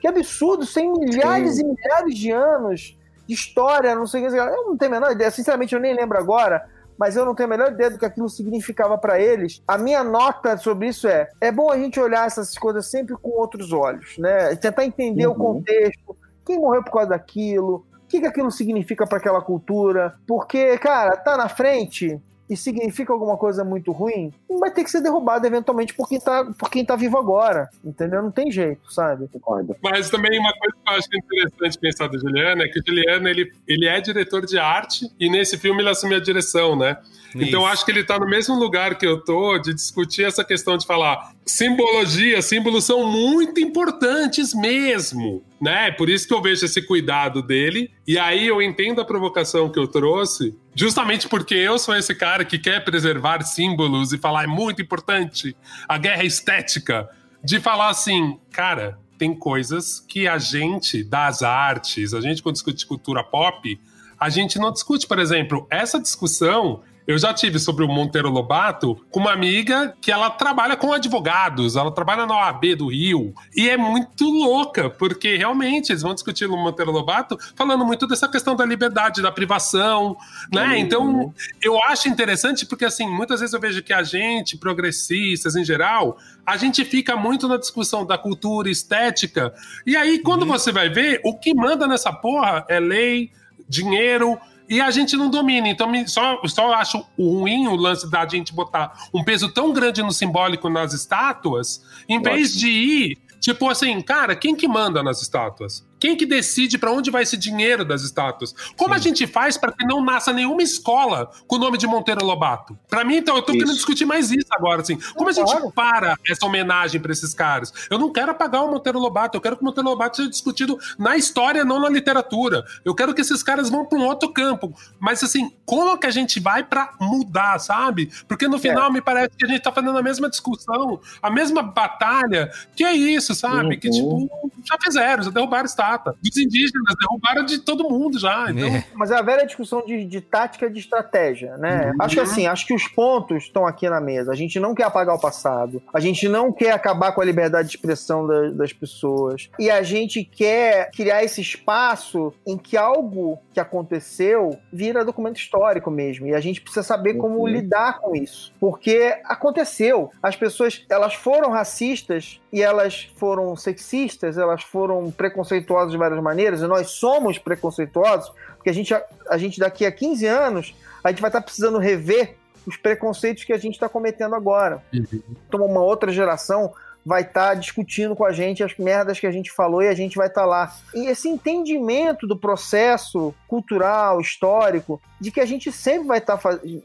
que absurdo, sem milhares sim. e milhares de anos de história, não sei o que. Eu não tenho a menor ideia, sinceramente, eu nem lembro agora mas eu não tenho a melhor ideia do que aquilo significava para eles. A minha nota sobre isso é: é bom a gente olhar essas coisas sempre com outros olhos, né? Tentar entender uhum. o contexto, quem morreu por causa daquilo, o que, que aquilo significa para aquela cultura. Porque, cara, tá na frente, e significa alguma coisa muito ruim, vai ter que ser derrubado eventualmente por quem tá, por quem tá vivo agora. Entendeu? Não tem jeito, sabe? Concordo. Mas também uma coisa que eu acho interessante pensar do Juliano é que o Juliano ele, ele é diretor de arte e nesse filme ele assume a direção, né? Isso. Então acho que ele está no mesmo lugar que eu tô de discutir essa questão de falar simbologia, símbolos são muito importantes mesmo, né? Por isso que eu vejo esse cuidado dele. E aí eu entendo a provocação que eu trouxe, justamente porque eu sou esse cara que quer preservar símbolos e falar é muito importante a guerra estética, de falar assim, cara, tem coisas que a gente das artes, a gente quando discute cultura pop, a gente não discute, por exemplo, essa discussão eu já tive sobre o Monteiro Lobato com uma amiga que ela trabalha com advogados, ela trabalha na OAB do Rio. E é muito louca, porque realmente eles vão discutir o Monteiro Lobato falando muito dessa questão da liberdade, da privação, né? Uhum. Então, eu acho interessante porque, assim, muitas vezes eu vejo que a gente, progressistas em geral, a gente fica muito na discussão da cultura estética. E aí, quando uhum. você vai ver, o que manda nessa porra é lei, dinheiro, e a gente não domina. Então, só, só acho ruim o lance da gente botar um peso tão grande no simbólico nas estátuas, em vez de ir, tipo assim, cara, quem que manda nas estátuas? Quem que decide para onde vai esse dinheiro das estátuas? Como Sim. a gente faz para que não nasça nenhuma escola com o nome de Monteiro Lobato? Para mim, então, eu tô isso. querendo discutir mais isso agora, assim. Como a gente para essa homenagem para esses caras? Eu não quero apagar o Monteiro Lobato, eu quero que o Monteiro Lobato seja discutido na história, não na literatura. Eu quero que esses caras vão para um outro campo. Mas, assim, como que a gente vai para mudar, sabe? Porque no final é. me parece que a gente tá fazendo a mesma discussão, a mesma batalha. Que é isso, sabe? Uhum. Que, tipo, já fizeram, já derrubaram estátua dos indígenas, derrubaram de todo mundo já. Então... É. Mas é a velha discussão de, de tática e de estratégia, né? Uhum. Acho que assim, acho que os pontos estão aqui na mesa. A gente não quer apagar o passado, a gente não quer acabar com a liberdade de expressão da, das pessoas, e a gente quer criar esse espaço em que algo que aconteceu vira documento histórico mesmo, e a gente precisa saber uhum. como lidar com isso, porque aconteceu. As pessoas, elas foram racistas e elas foram sexistas, elas foram preconceituosas de várias maneiras, e nós somos preconceituosos, porque a gente, a, a gente daqui a 15 anos, a gente vai estar precisando rever os preconceitos que a gente está cometendo agora. Uhum. Então, uma outra geração vai estar discutindo com a gente as merdas que a gente falou e a gente vai estar lá. E esse entendimento do processo cultural, histórico, de que a gente sempre vai estar fazendo.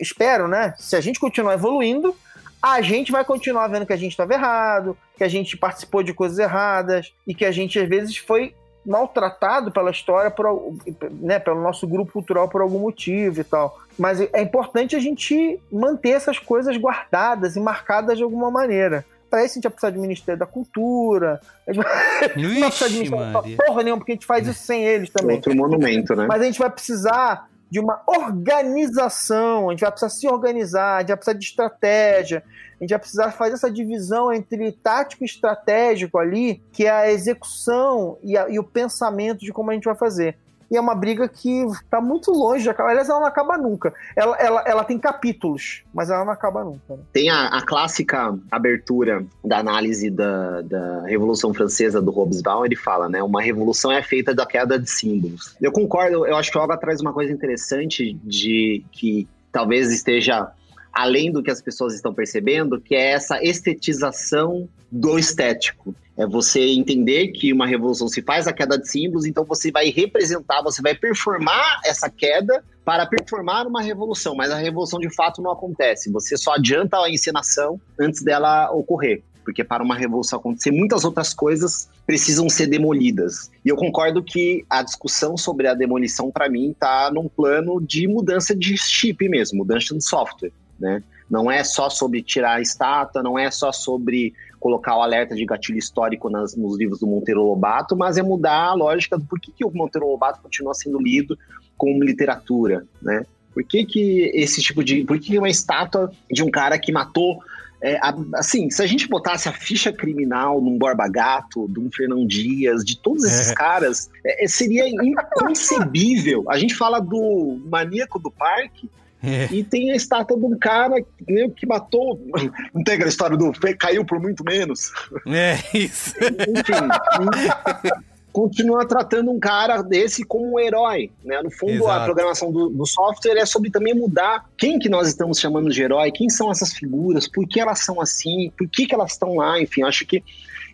Espero, né? Se a gente continuar evoluindo, a gente vai continuar vendo que a gente estava errado, que a gente participou de coisas erradas e que a gente às vezes foi maltratado pela história, por, né, pelo nosso grupo cultural por algum motivo e tal. Mas é importante a gente manter essas coisas guardadas e marcadas de alguma maneira. Para isso a gente vai precisar do Ministério da Cultura. A gente vai, não vai precisar de Ministério porra nenhuma, porque a gente faz isso sem eles também. Outro monumento, né? Mas a gente vai precisar de uma organização, a gente vai precisar se organizar, a gente vai precisar de estratégia, a gente vai precisar fazer essa divisão entre tático e estratégico ali, que é a execução e, a, e o pensamento de como a gente vai fazer e é uma briga que está muito longe de acabar. Aliás, ela não acaba nunca. Ela, ela, ela tem capítulos, mas ela não acaba nunca. Né? Tem a, a, clássica abertura da análise da, da Revolução Francesa do Hobsbawm, ele fala, né? Uma revolução é feita da queda de símbolos. Eu concordo, eu acho que o Olga traz uma coisa interessante de que talvez esteja além do que as pessoas estão percebendo, que é essa estetização do estético. É você entender que uma revolução se faz a queda de símbolos, então você vai representar, você vai performar essa queda para performar uma revolução, mas a revolução de fato não acontece. Você só adianta a encenação antes dela ocorrer porque para uma revolução acontecer, muitas outras coisas precisam ser demolidas. E eu concordo que a discussão sobre a demolição, para mim, está num plano de mudança de chip mesmo, mudança de software né? Não é só sobre tirar a estátua, não é só sobre colocar o alerta de gatilho histórico nas, nos livros do Monteiro Lobato, mas é mudar a lógica do porquê que o Monteiro Lobato continua sendo lido como literatura, né? Por que, que esse tipo de. Por que uma estátua de um cara que matou. É, assim, se a gente botasse a ficha criminal num Borba Gato, de um Fernão Dias, de todos esses é. caras, é, seria inconcebível. A gente fala do maníaco do parque, É. E tem a estátua de um cara né, que matou. *laughs* Não tem aquela história do caiu por muito menos. É, isso. Enfim. continua tratando um cara desse como um herói, né? No fundo, Exato. a programação do, do software é sobre também mudar quem que nós estamos chamando de herói, quem são essas figuras, por que elas são assim, por que, que elas estão lá, enfim, acho que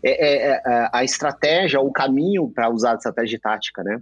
é, é, é, a estratégia, o caminho para usar a estratégia tática, né?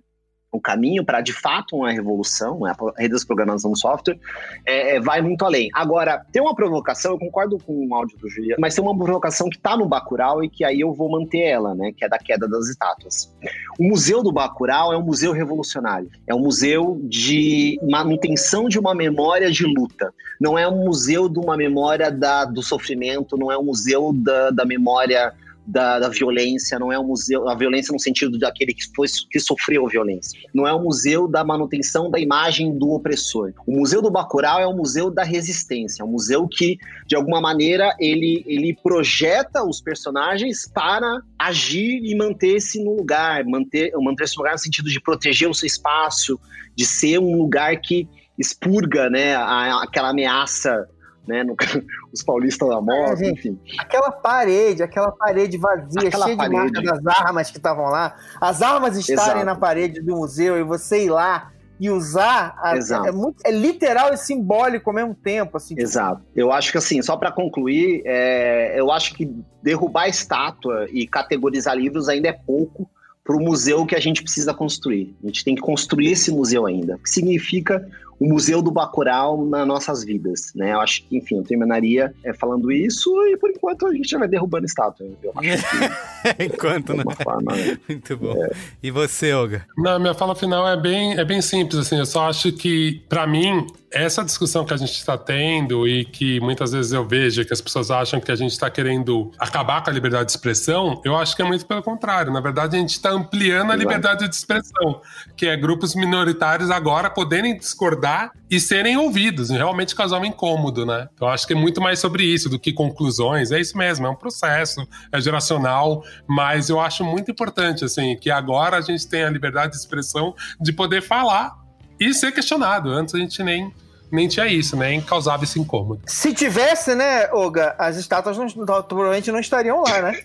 O caminho para de fato uma revolução, né? a rede das programação do software, é, é, vai muito além. Agora, tem uma provocação, eu concordo com o áudio do Juliano, mas tem uma provocação que está no Bacurau e que aí eu vou manter ela, né? Que é da queda das estátuas. O Museu do Bacurau é um museu revolucionário. É um museu de manutenção de uma memória de luta. Não é um museu de uma memória da, do sofrimento, não é um museu da, da memória da, da, violência, não é um museu, a violência no sentido daquele que, foi, que sofreu violência. Não é um museu da manutenção da imagem do opressor. O Museu do Bacurau é um museu da resistência, é um museu que, de alguma maneira, ele, ele projeta os personagens para agir e manter-se no lugar, manter, manter-se no lugar no sentido de proteger o seu espaço, de ser um lugar que expurga né, a, aquela ameaça né, no, *laughs* os paulistas da moto, é, enfim. Aquela parede, aquela parede vazia, aquela cheia parede. de marca das armas que estavam lá, as armas estarem Exato. na parede do museu e você ir lá e usar a, é, muito, é, literal e simbólico ao mesmo tempo. Assim, Exato. Tipo... Eu acho que assim, só para concluir, é, eu acho que derrubar estátua e categorizar livros ainda é pouco para o museu que a gente precisa construir. A gente tem que construir esse museu ainda, que significa o Museu do Bacurau nas nossas vidas, né? Eu acho que, enfim, eu terminaria é, falando isso e por enquanto a gente já vai derrubando estátua. Eu acho que, *laughs* enquanto, né? Forma, né? Muito bom. É. E você, Olga? Na minha fala final é bem, é bem simples, assim, eu só acho que, para mim, essa discussão que a gente está tendo e que muitas vezes eu vejo que as pessoas acham que a gente está querendo acabar com a liberdade de expressão, eu acho que é muito pelo contrário. Na verdade, a gente está ampliando a liberdade de expressão, que é grupos minoritários agora poderem discordar e serem ouvidos, realmente causar um incômodo, né? Então, acho que é muito mais sobre isso do que conclusões. É isso mesmo, é um processo, é geracional, mas eu acho muito importante, assim, que agora a gente tem a liberdade de expressão de poder falar e ser questionado. Antes a gente nem nem tinha isso, nem causava esse incômodo. Se tivesse, né, Olga, as estátuas não, provavelmente não estariam lá, né?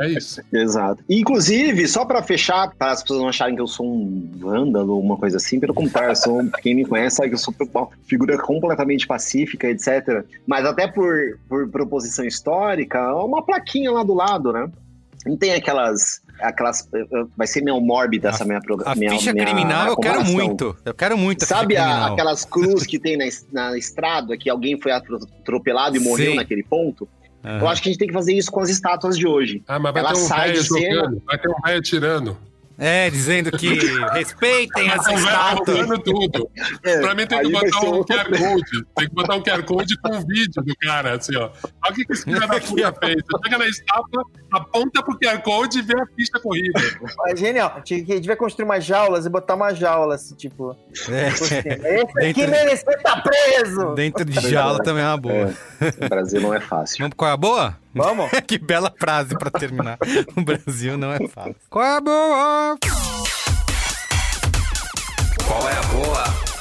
é isso. *laughs* Exato. Inclusive, só para fechar, para as pessoas não acharem que eu sou um vândalo ou uma coisa assim, pelo contrário, sou, quem me conhece sabe que eu sou uma figura completamente pacífica, etc. Mas até por, por proposição histórica, uma plaquinha lá do lado, né? Não tem aquelas aquelas. Vai ser meio mórbida essa minha programa. A minha, ficha minha, criminal eu quero muito. Eu quero muito. Sabe a, aquelas cruz que *laughs* tem na, na estrada que alguém foi atropelado e morreu Sim. naquele ponto? Uhum. Eu acho que a gente tem que fazer isso com as estátuas de hoje. Ah, mas vai Ela ter um velho jogando, vai ter um velho tirando. É, dizendo que respeitem as estátuas. tudo. É, pra mim tem que botar um QR Code. Tem que botar um QR Code com um vídeo do cara, assim, ó. Olha o que, que esse cara da *laughs* puta fez. Você chega na estátua, aponta pro QR Code e vê a pista corrida. É genial. A gente vai construir umas jaulas e botar uma jaula, assim, tipo. É. Esse aqui *laughs* mereceu tá preso! Dentro de jaula também é uma boa. É. O Brasil não é fácil. Vamos qual é a boa? Vamos? *laughs* que bela frase pra terminar. o Brasil não é fácil. Qual é a boa? Qual é a boa?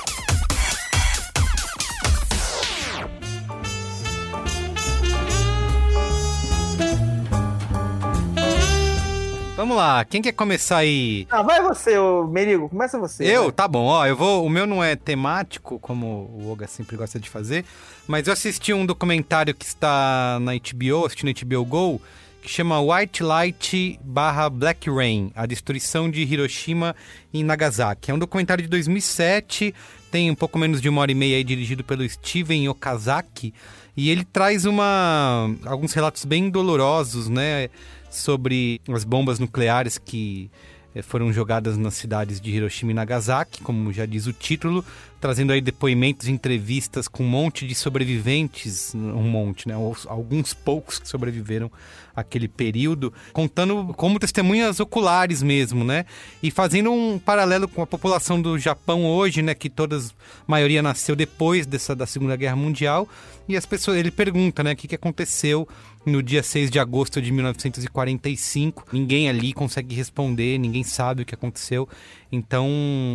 Vamos lá, quem quer começar aí? Ah, vai você, ô Merigo, começa você. Eu? Tá bom, ó, eu vou. O meu não é temático, como o Olga sempre gosta de fazer, mas eu assisti um documentário que está na HBO, assistindo HBO Go, que chama White Light barra Black Rain, a destruição de Hiroshima e Nagasaki. É um documentário de 2007, tem um pouco menos de uma hora e meia aí, dirigido pelo Steven Okazaki, e ele traz uma alguns relatos bem dolorosos, né, sobre as bombas nucleares que eh, foram jogadas nas cidades de Hiroshima e Nagasaki, como já diz o título, trazendo aí depoimentos entrevistas com um monte de sobreviventes, um monte, né? Alguns poucos que sobreviveram àquele período, contando como testemunhas oculares mesmo, né? E fazendo um paralelo com a população do Japão hoje, né? Que todas, a maioria nasceu depois dessa da Segunda Guerra Mundial. E as pessoas, ele pergunta, né? O que, que aconteceu no dia 6 de agosto de 1945. Ninguém ali consegue responder, ninguém sabe o que aconteceu. Então,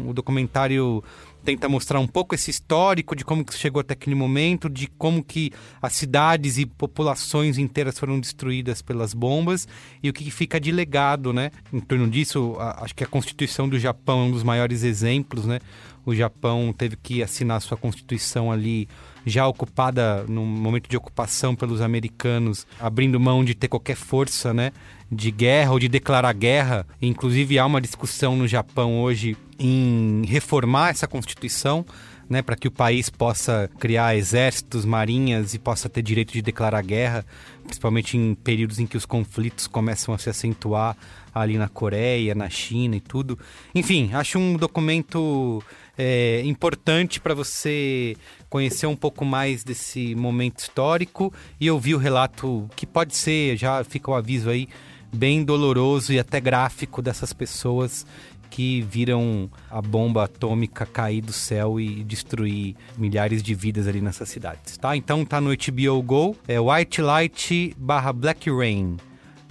o documentário tenta mostrar um pouco esse histórico de como que chegou até aquele momento, de como que as cidades e populações inteiras foram destruídas pelas bombas e o que fica de legado, né? Em torno disso, a, acho que a Constituição do Japão é um dos maiores exemplos, né? O Japão teve que assinar sua Constituição ali já ocupada no momento de ocupação pelos americanos, abrindo mão de ter qualquer força, né? de guerra ou de declarar guerra. Inclusive, há uma discussão no Japão hoje em reformar essa Constituição. Né, para que o país possa criar exércitos, marinhas e possa ter direito de declarar guerra, principalmente em períodos em que os conflitos começam a se acentuar ali na Coreia, na China e tudo. Enfim, acho um documento é, importante para você conhecer um pouco mais desse momento histórico e ouvir o relato que pode ser, já fica o aviso aí, bem doloroso e até gráfico dessas pessoas que viram a bomba atômica cair do céu e destruir milhares de vidas ali nessas cidades, tá? Então tá no HBO Go, é White Light barra Black Rain,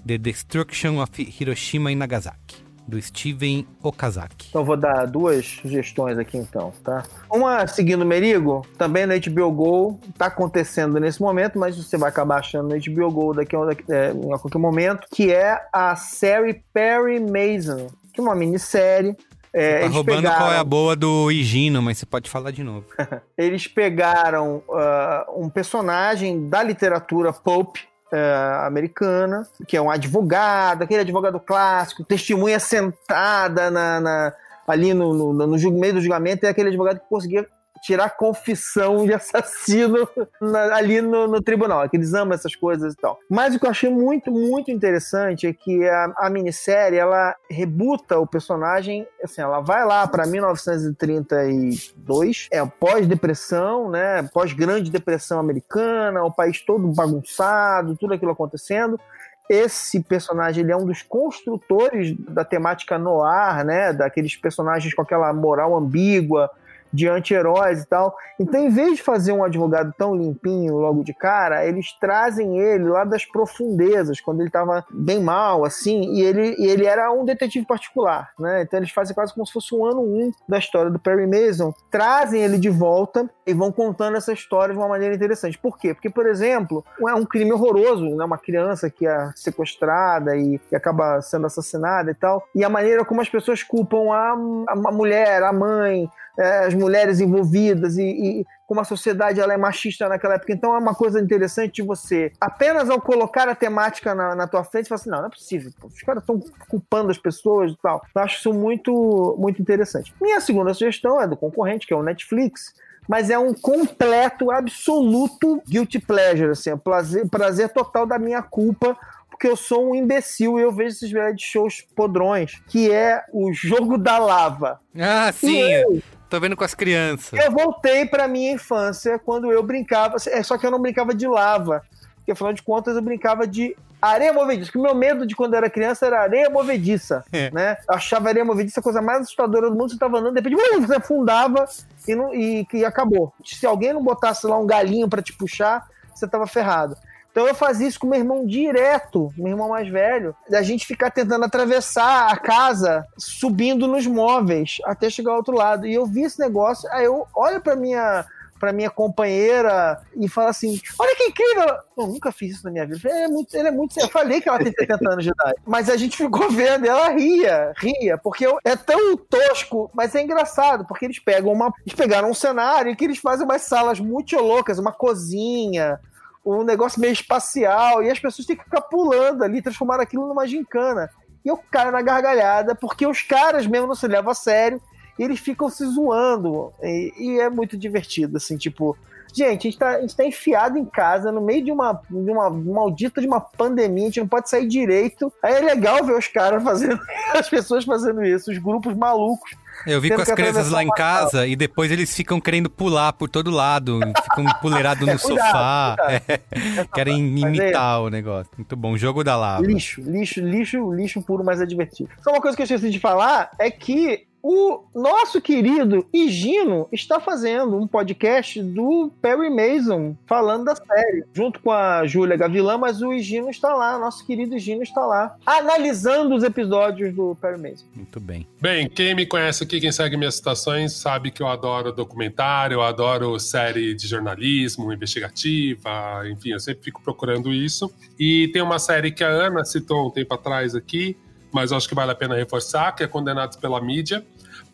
The Destruction of Hiroshima e Nagasaki do Steven Okazaki. Então vou dar duas sugestões aqui então, tá? Uma seguindo o Merigo, também no HBO Go, tá acontecendo nesse momento, mas você vai acabar achando no HBO Go daqui a, é, em qualquer momento, que é a série Perry Mason, que é uma minissérie é, tá roubando pegaram... qual é a boa do Higino, mas você pode falar de novo. *laughs* eles pegaram uh, um personagem da literatura pulp, é, americana, que é um advogado, aquele advogado clássico, testemunha sentada na, na ali no, no, no, meio do julgamento, é aquele advogado que conseguia tirar confissão de assassino *laughs* na, ali no, no, tribunal, é que eles amam essas coisas e tal. Mas o que eu achei muito, muito interessante é que a, a minissérie, ela rebuta o personagem, assim, ela vai lá para 1932, é pós-depressão, né, pós-grande depressão americana, o país todo bagunçado, tudo aquilo acontecendo, esse personagem ele é um dos construtores da temática noir, né? Daqueles personagens com aquela moral ambígua, de anti-heróis e tal. Então, em vez de fazer um advogado tão limpinho logo de cara, eles trazem ele lá das profundezas, quando ele estava bem mal, assim, e ele, e ele era um detetive particular, né? Então, eles fazem quase como se fosse um ano um da história do Perry Mason, trazem ele de volta e vão contando essa história de uma maneira interessante. Por quê? Porque, por exemplo, é um crime horroroso, né? Uma criança que é sequestrada e, e acaba sendo assassinada e tal, e a maneira como as pessoas culpam a, a mulher, a mãe, é, as mulheres envolvidas e, e, como a sociedade ela é machista naquela época. Então é uma coisa interessante de você, apenas ao colocar a temática na, na tua frente, falar assim, não, não é possível, pô, os caras estão culpando as pessoas e tal. Eu acho isso muito, muito interessante. Minha segunda sugestão é do concorrente, que é o Netflix, mas é um completo, absoluto guilty pleasure, assim, é prazer, prazer total da minha culpa porque eu sou um imbecil e eu vejo esses reality shows podrões, que é o jogo da lava. Ah, sim. Eu, Tô vendo com as crianças. Eu voltei pra minha infância quando eu brincava, é, só que eu não brincava de lava. Porque afinal de contas eu brincava de areia movediça. Que o meu medo de quando eu era criança era areia movediça. É. Né? Eu achava areia movediça a coisa mais assustadora do mundo. Você tava andando, de repente, uh, você afundava e, não, e, e acabou. Se alguém não botasse lá um galinho para te puxar, você tava ferrado. Então eu fazia isso com meu irmão direto, meu irmão mais velho, da gente ficar tentando atravessar a casa, subindo nos móveis até chegar ao outro lado. E eu vi esse negócio, aí eu olho para minha para minha companheira e fala assim: Olha que incrível! Eu nunca fiz isso na minha vida. Ele é muito, ele é muito. Eu falei que ela tem 70 anos de idade. Mas a gente ficou vendo, ela ria, ria, porque é tão tosco, mas é engraçado, porque eles pegam uma. Eles pegaram um cenário que eles fazem umas salas muito loucas, uma cozinha, um negócio meio espacial, e as pessoas têm que ficar pulando ali, transformar aquilo numa gincana. E eu caio na gargalhada, porque os caras mesmo não se levam a sério, e eles ficam se zoando. E, e é muito divertido, assim, tipo. Gente, a gente, tá, a gente tá enfiado em casa no meio de uma, de uma maldita de uma pandemia, a gente não pode sair direito. Aí é legal ver os caras fazendo, *laughs* as pessoas fazendo isso, os grupos malucos eu vi com as crianças lá em casa e depois eles ficam querendo pular por todo lado, ficam *laughs* puleirados no é, cuidado, sofá. Cuidado. É, *laughs* querem imitar o negócio. Muito bom, jogo da lava. Lixo, lixo, lixo, lixo puro, mas é divertido. Só uma coisa que eu esqueci de falar é que o nosso querido Higino está fazendo um podcast do Perry Mason falando da série, junto com a Júlia Gavilã, mas o Higino está lá, nosso querido Higino está lá, analisando os episódios do Perry Mason. Muito bem. Bem, quem me conhece aqui, quem segue minhas citações, sabe que eu adoro documentário, eu adoro série de jornalismo, investigativa, enfim, eu sempre fico procurando isso. E tem uma série que a Ana citou um tempo atrás aqui, mas eu acho que vale a pena reforçar, que é Condenados pela Mídia,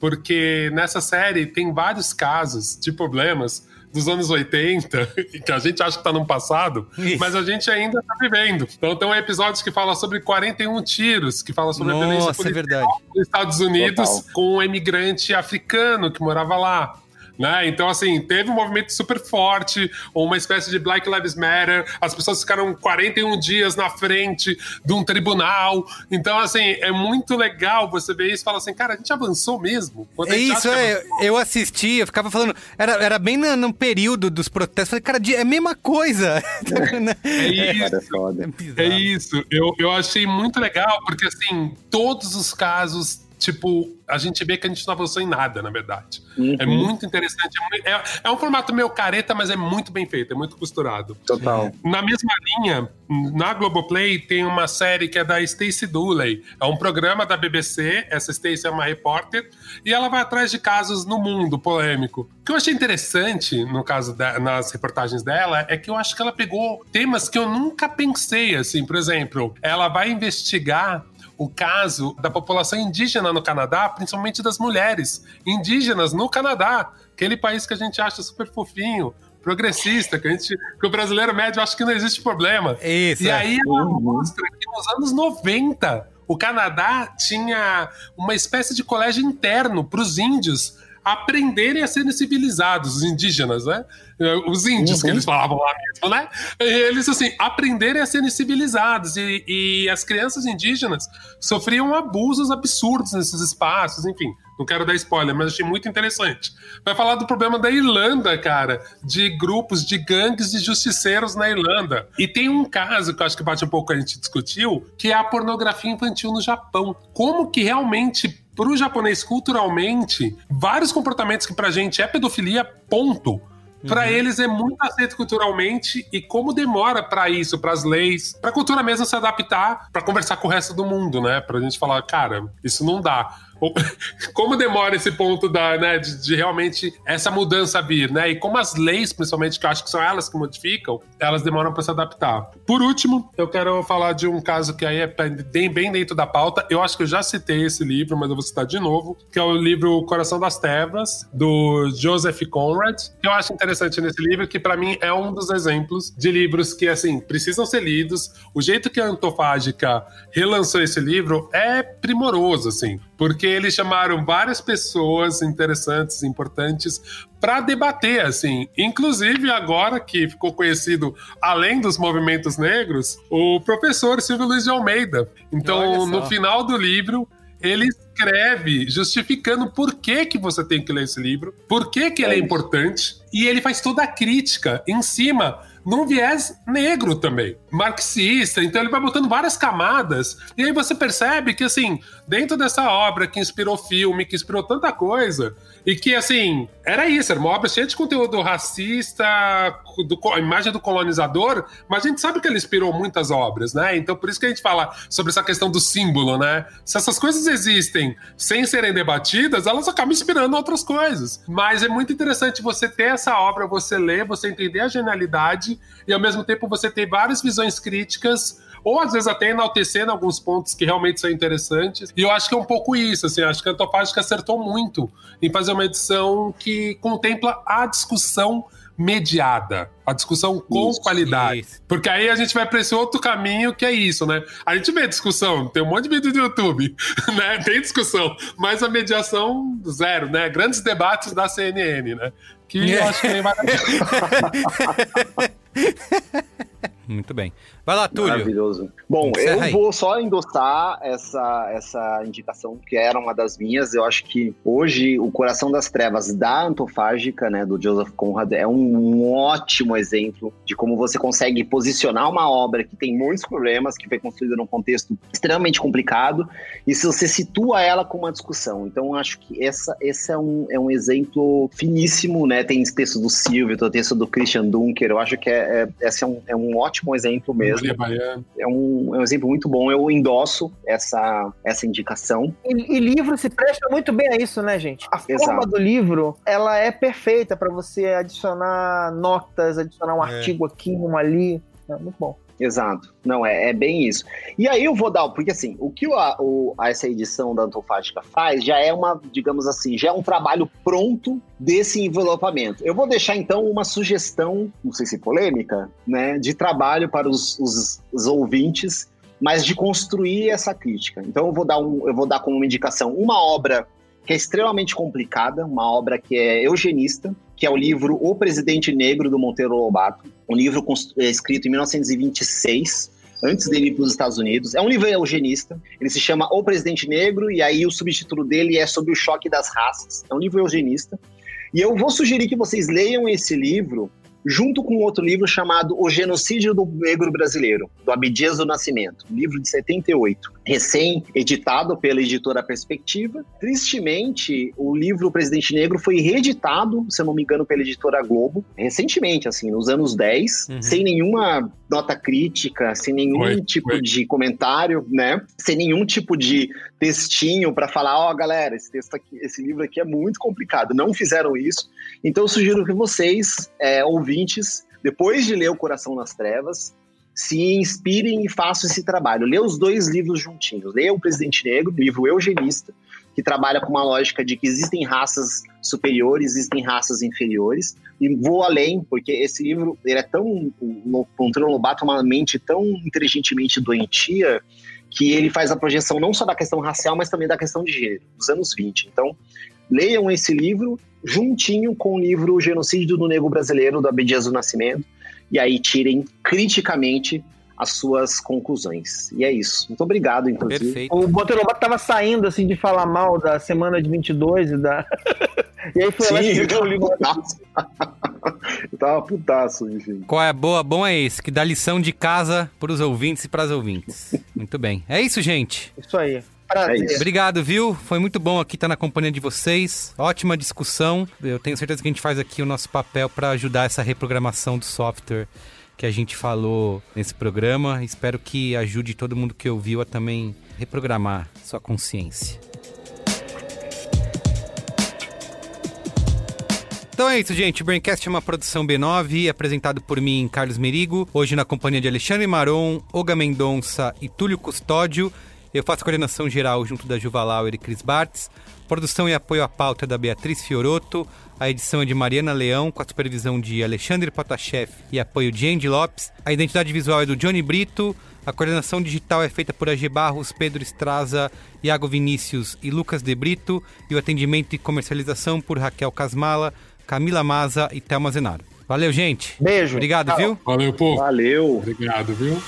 porque nessa série tem vários casos de problemas dos anos 80, *laughs* que a gente acha que está no passado, Isso. mas a gente ainda está vivendo. Então tem um episódio que fala sobre 41 tiros, que fala sobre a violência Nossa, é verdade. nos Estados Unidos Total. com um imigrante africano que morava lá. Né? Então, assim, teve um movimento super forte, uma espécie de Black Lives Matter, as pessoas ficaram 41 dias na frente de um tribunal. Então, assim, é muito legal você ver isso e falar assim, cara, a gente avançou mesmo. Quando É gente isso, é. Eu assisti, eu ficava falando. Era, era bem no, no período dos protestos. Falei, cara, é a mesma coisa. *laughs* É isso. Cara, é. É isso, eu, eu achei muito legal, porque assim, todos os casos, tipo, a gente vê que a gente não avançou em nada, na verdade. É Uhum. muito interessante. É, é- é um formato meio careta, mas é muito bem feito, é muito costurado. Total. Na mesma linha, na Globoplay tem uma série que é da Stacey Dooley. É um programa da BBC. Essa Stacey é uma repórter e ela vai atrás de casos no mundo polêmico. O que eu achei interessante no caso da- nas reportagens dela é que eu acho que ela pegou temas que eu nunca pensei, assim, por exemplo, ela vai investigar o caso da população indígena no Canadá, principalmente das mulheres indígenas no Canadá, aquele país que a gente acha super fofinho, progressista, que, a gente, que o brasileiro médio acha que não existe problema. Isso. E é. aí ela mostra que nos anos 90 o Canadá tinha uma espécie de colégio interno para os índios aprenderem a serem civilizados, os indígenas, né? Os índios que eles falavam lá mesmo, né? E Eles, assim, aprenderem a serem civilizados. E, e as crianças indígenas sofriam abusos absurdos nesses espaços, enfim. Não quero dar spoiler, mas achei muito interessante. Vai falar do problema da Irlanda, cara, de grupos de gangues de justiceiros na Irlanda. E tem um caso que eu acho que bate um pouco a gente discutiu, que é a pornografia infantil no Japão. Como que realmente pro japonês culturalmente, vários comportamentos que pra gente é pedofilia, ponto. Pra eles é muito aceito culturalmente e como demora pra isso, pras leis, pra cultura mesmo se adaptar, pra conversar com o resto do mundo, né? Pra gente falar, cara, isso não dá. Como demora esse ponto da, né, de, de realmente essa mudança vir, né? E como as leis, principalmente, que eu acho que são elas que modificam, elas demoram pra se adaptar. Por último, eu quero falar de um caso que aí é bem, dentro da pauta. Eu acho que eu já citei esse livro, mas eu vou citar de novo, que é o livro Coração das Trevas, do Joseph Conrad. Eu acho interessante nesse livro, que pra mim é um dos exemplos de livros que, assim, precisam ser lidos. O jeito que a Antofágica relançou esse livro é primoroso, assim, porque eles chamaram várias pessoas interessantes, importantes, para debater, assim. Inclusive, agora que ficou conhecido, além dos movimentos negros, o professor Silvio Luiz de Almeida. Então, no final do livro, ele escreve justificando por que, que você tem que ler esse livro, por que, que ele é importante, e ele faz toda a crítica em cima num viés negro também, marxista. Então ele vai botando várias camadas. E aí você percebe que, assim, dentro dessa obra que inspirou filme, que inspirou tanta coisa, e que, assim, era isso, era uma obra cheia de conteúdo racista, do, a imagem do colonizador, mas a gente sabe que ele inspirou muitas obras, né? Então por isso que a gente fala sobre essa questão do símbolo, né? Se essas coisas existem sem serem debatidas, elas acabam inspirando outras coisas. Mas é muito interessante você ter essa obra, você ler, você entender a genialidade e ao mesmo tempo você ter várias visões críticas ou às vezes até enaltecendo alguns pontos que realmente são interessantes. E eu acho que é um pouco isso, assim, acho que a Antofágica acertou muito em fazer uma edição que contempla a discussão mediada, a discussão com Isso, qualidade. isso. Porque aí a gente vai para esse outro caminho que é isso, né? A gente vê discussão, tem um monte de vídeo do YouTube, *laughs* né? Tem discussão, mas a mediação zero, né? Grandes debates da CNN, né? Que eu acho que nem vai *laughs* *laughs* Muito bem. Vai lá, Túlio. Maravilhoso. Bom, Encerra eu aí. vou só endossar essa, essa indicação, que era uma das minhas. Eu acho que hoje o Coração das Trevas da Antofágica, né, do Joseph Conrad, é um, um ótimo exemplo de como você consegue posicionar uma obra que tem muitos problemas, que foi construída num contexto extremamente complicado, e se você situa ela com uma discussão. Então, eu acho que essa, esse é um, é um exemplo finíssimo, né? Tem texto do Silvio, tem texto do Christian Dunker. Eu acho que é, é, esse é um, é um ótimo exemplo mesmo Maria Baiana. é um, é um exemplo muito bom. Eu endosso essa, essa indicação. E, e livro se presta muito bem a isso, né, gente? A forma Exato. do livro, ela é perfeita para você adicionar notas, adicionar um É. artigo aqui, um ali. É muito bom. Exato. Não, é, é bem isso. E aí eu vou dar, porque assim, o que a, o- essa edição da Antofágica faz já é uma, digamos assim, já é um trabalho pronto desse envelopamento. Eu vou deixar então uma sugestão, não sei se polêmica, né, de trabalho para os, os- os ouvintes, mas de construir essa crítica. Então eu vou dar um, eu vou dar como uma indicação uma obra que é extremamente complicada, uma obra que é eugenista, que é o livro O Presidente Negro do Monteiro Lobato, um livro é, escrito em 1926, antes dele ir para os Estados Unidos. É um livro eugenista, ele se chama O Presidente Negro, e aí o subtítulo dele é Sobre o Choque das Raças. É um livro eugenista. E eu vou sugerir que vocês leiam esse livro junto com outro livro chamado O Genocídio do Negro Brasileiro, do Abdias do Nascimento, um livro de 78, recém-editado pela editora Perspectiva. Tristemente, o livro Presidente Negro foi reeditado, se eu não me engano, pela editora Globo, recentemente, assim, nos anos 10, Uhum. sem nenhuma nota crítica, sem nenhum Foi, tipo foi. de comentário, né? Sem nenhum tipo de textinho para falar, ó, galera, esse texto aqui, esse livro aqui é muito complicado. Não fizeram isso. Então eu sugiro que vocês, é, ouvintes, depois de ler O Coração nas Trevas, se inspirem e façam esse trabalho. Lê os dois livros juntinhos. Leia O Presidente Negro, livro eugenista, que trabalha com uma lógica de que existem raças superiores, existem raças inferiores. E vou além, porque esse livro ele é tão. O Monteiro Lobato é uma mente tão inteligentemente doentia que ele faz a projeção não só da questão racial, mas também da questão de gênero, dos anos 20. Então, leiam esse livro juntinho com o livro Genocídio do Negro Brasileiro, do Abdias do Nascimento, e aí tirem criticamente as suas conclusões. E é isso. Muito obrado, inclusive. Perfeito. O Monteiro Lobato tava saindo, assim, de falar mal da semana de 22 e da... *laughs* e aí foi lá Sim, e eu escreveu tava o livro. putaço. eu tava putaço, enfim. Qual é a boa? Bom é esse, que dá lição de casa para os ouvintes e para as ouvintes. Muito bem. É isso, gente. Isso aí. Prazer. É. Obrigado, viu? Foi muito bom aqui estar na companhia de vocês. Ótima discussão. Eu tenho certeza que a gente faz aqui o nosso papel para ajudar essa reprogramação do software que a gente falou nesse programa. Espero que ajude todo mundo que ouviu a também reprogramar sua consciência. Então é isso, gente. O Braincast é uma produção B9, apresentado por mim, Carlos Merigo. Hoje na companhia de Alexandre Maron, Olga Mendonça e Túlio Custódio. Eu faço coordenação geral junto da Juva Lauer e Cris Bartz. Produção e apoio à pauta é da Beatriz Fioroto. A edição é de Mariana Leão, com a supervisão de Alexandre Potashev e apoio de Andy Lopes. A identidade visual é do Johnny Brito. A coordenação digital é feita por AG Barros, Pedro Estraza, Iago Vinícius e Lucas De Brito. E o atendimento e comercialização por Raquel Casmala, Camila Maza e Thelma Zenaro. Valeu, gente. Beijo. Obrigado, Tchau. viu? Valeu, povo. Valeu. Obrigado, viu?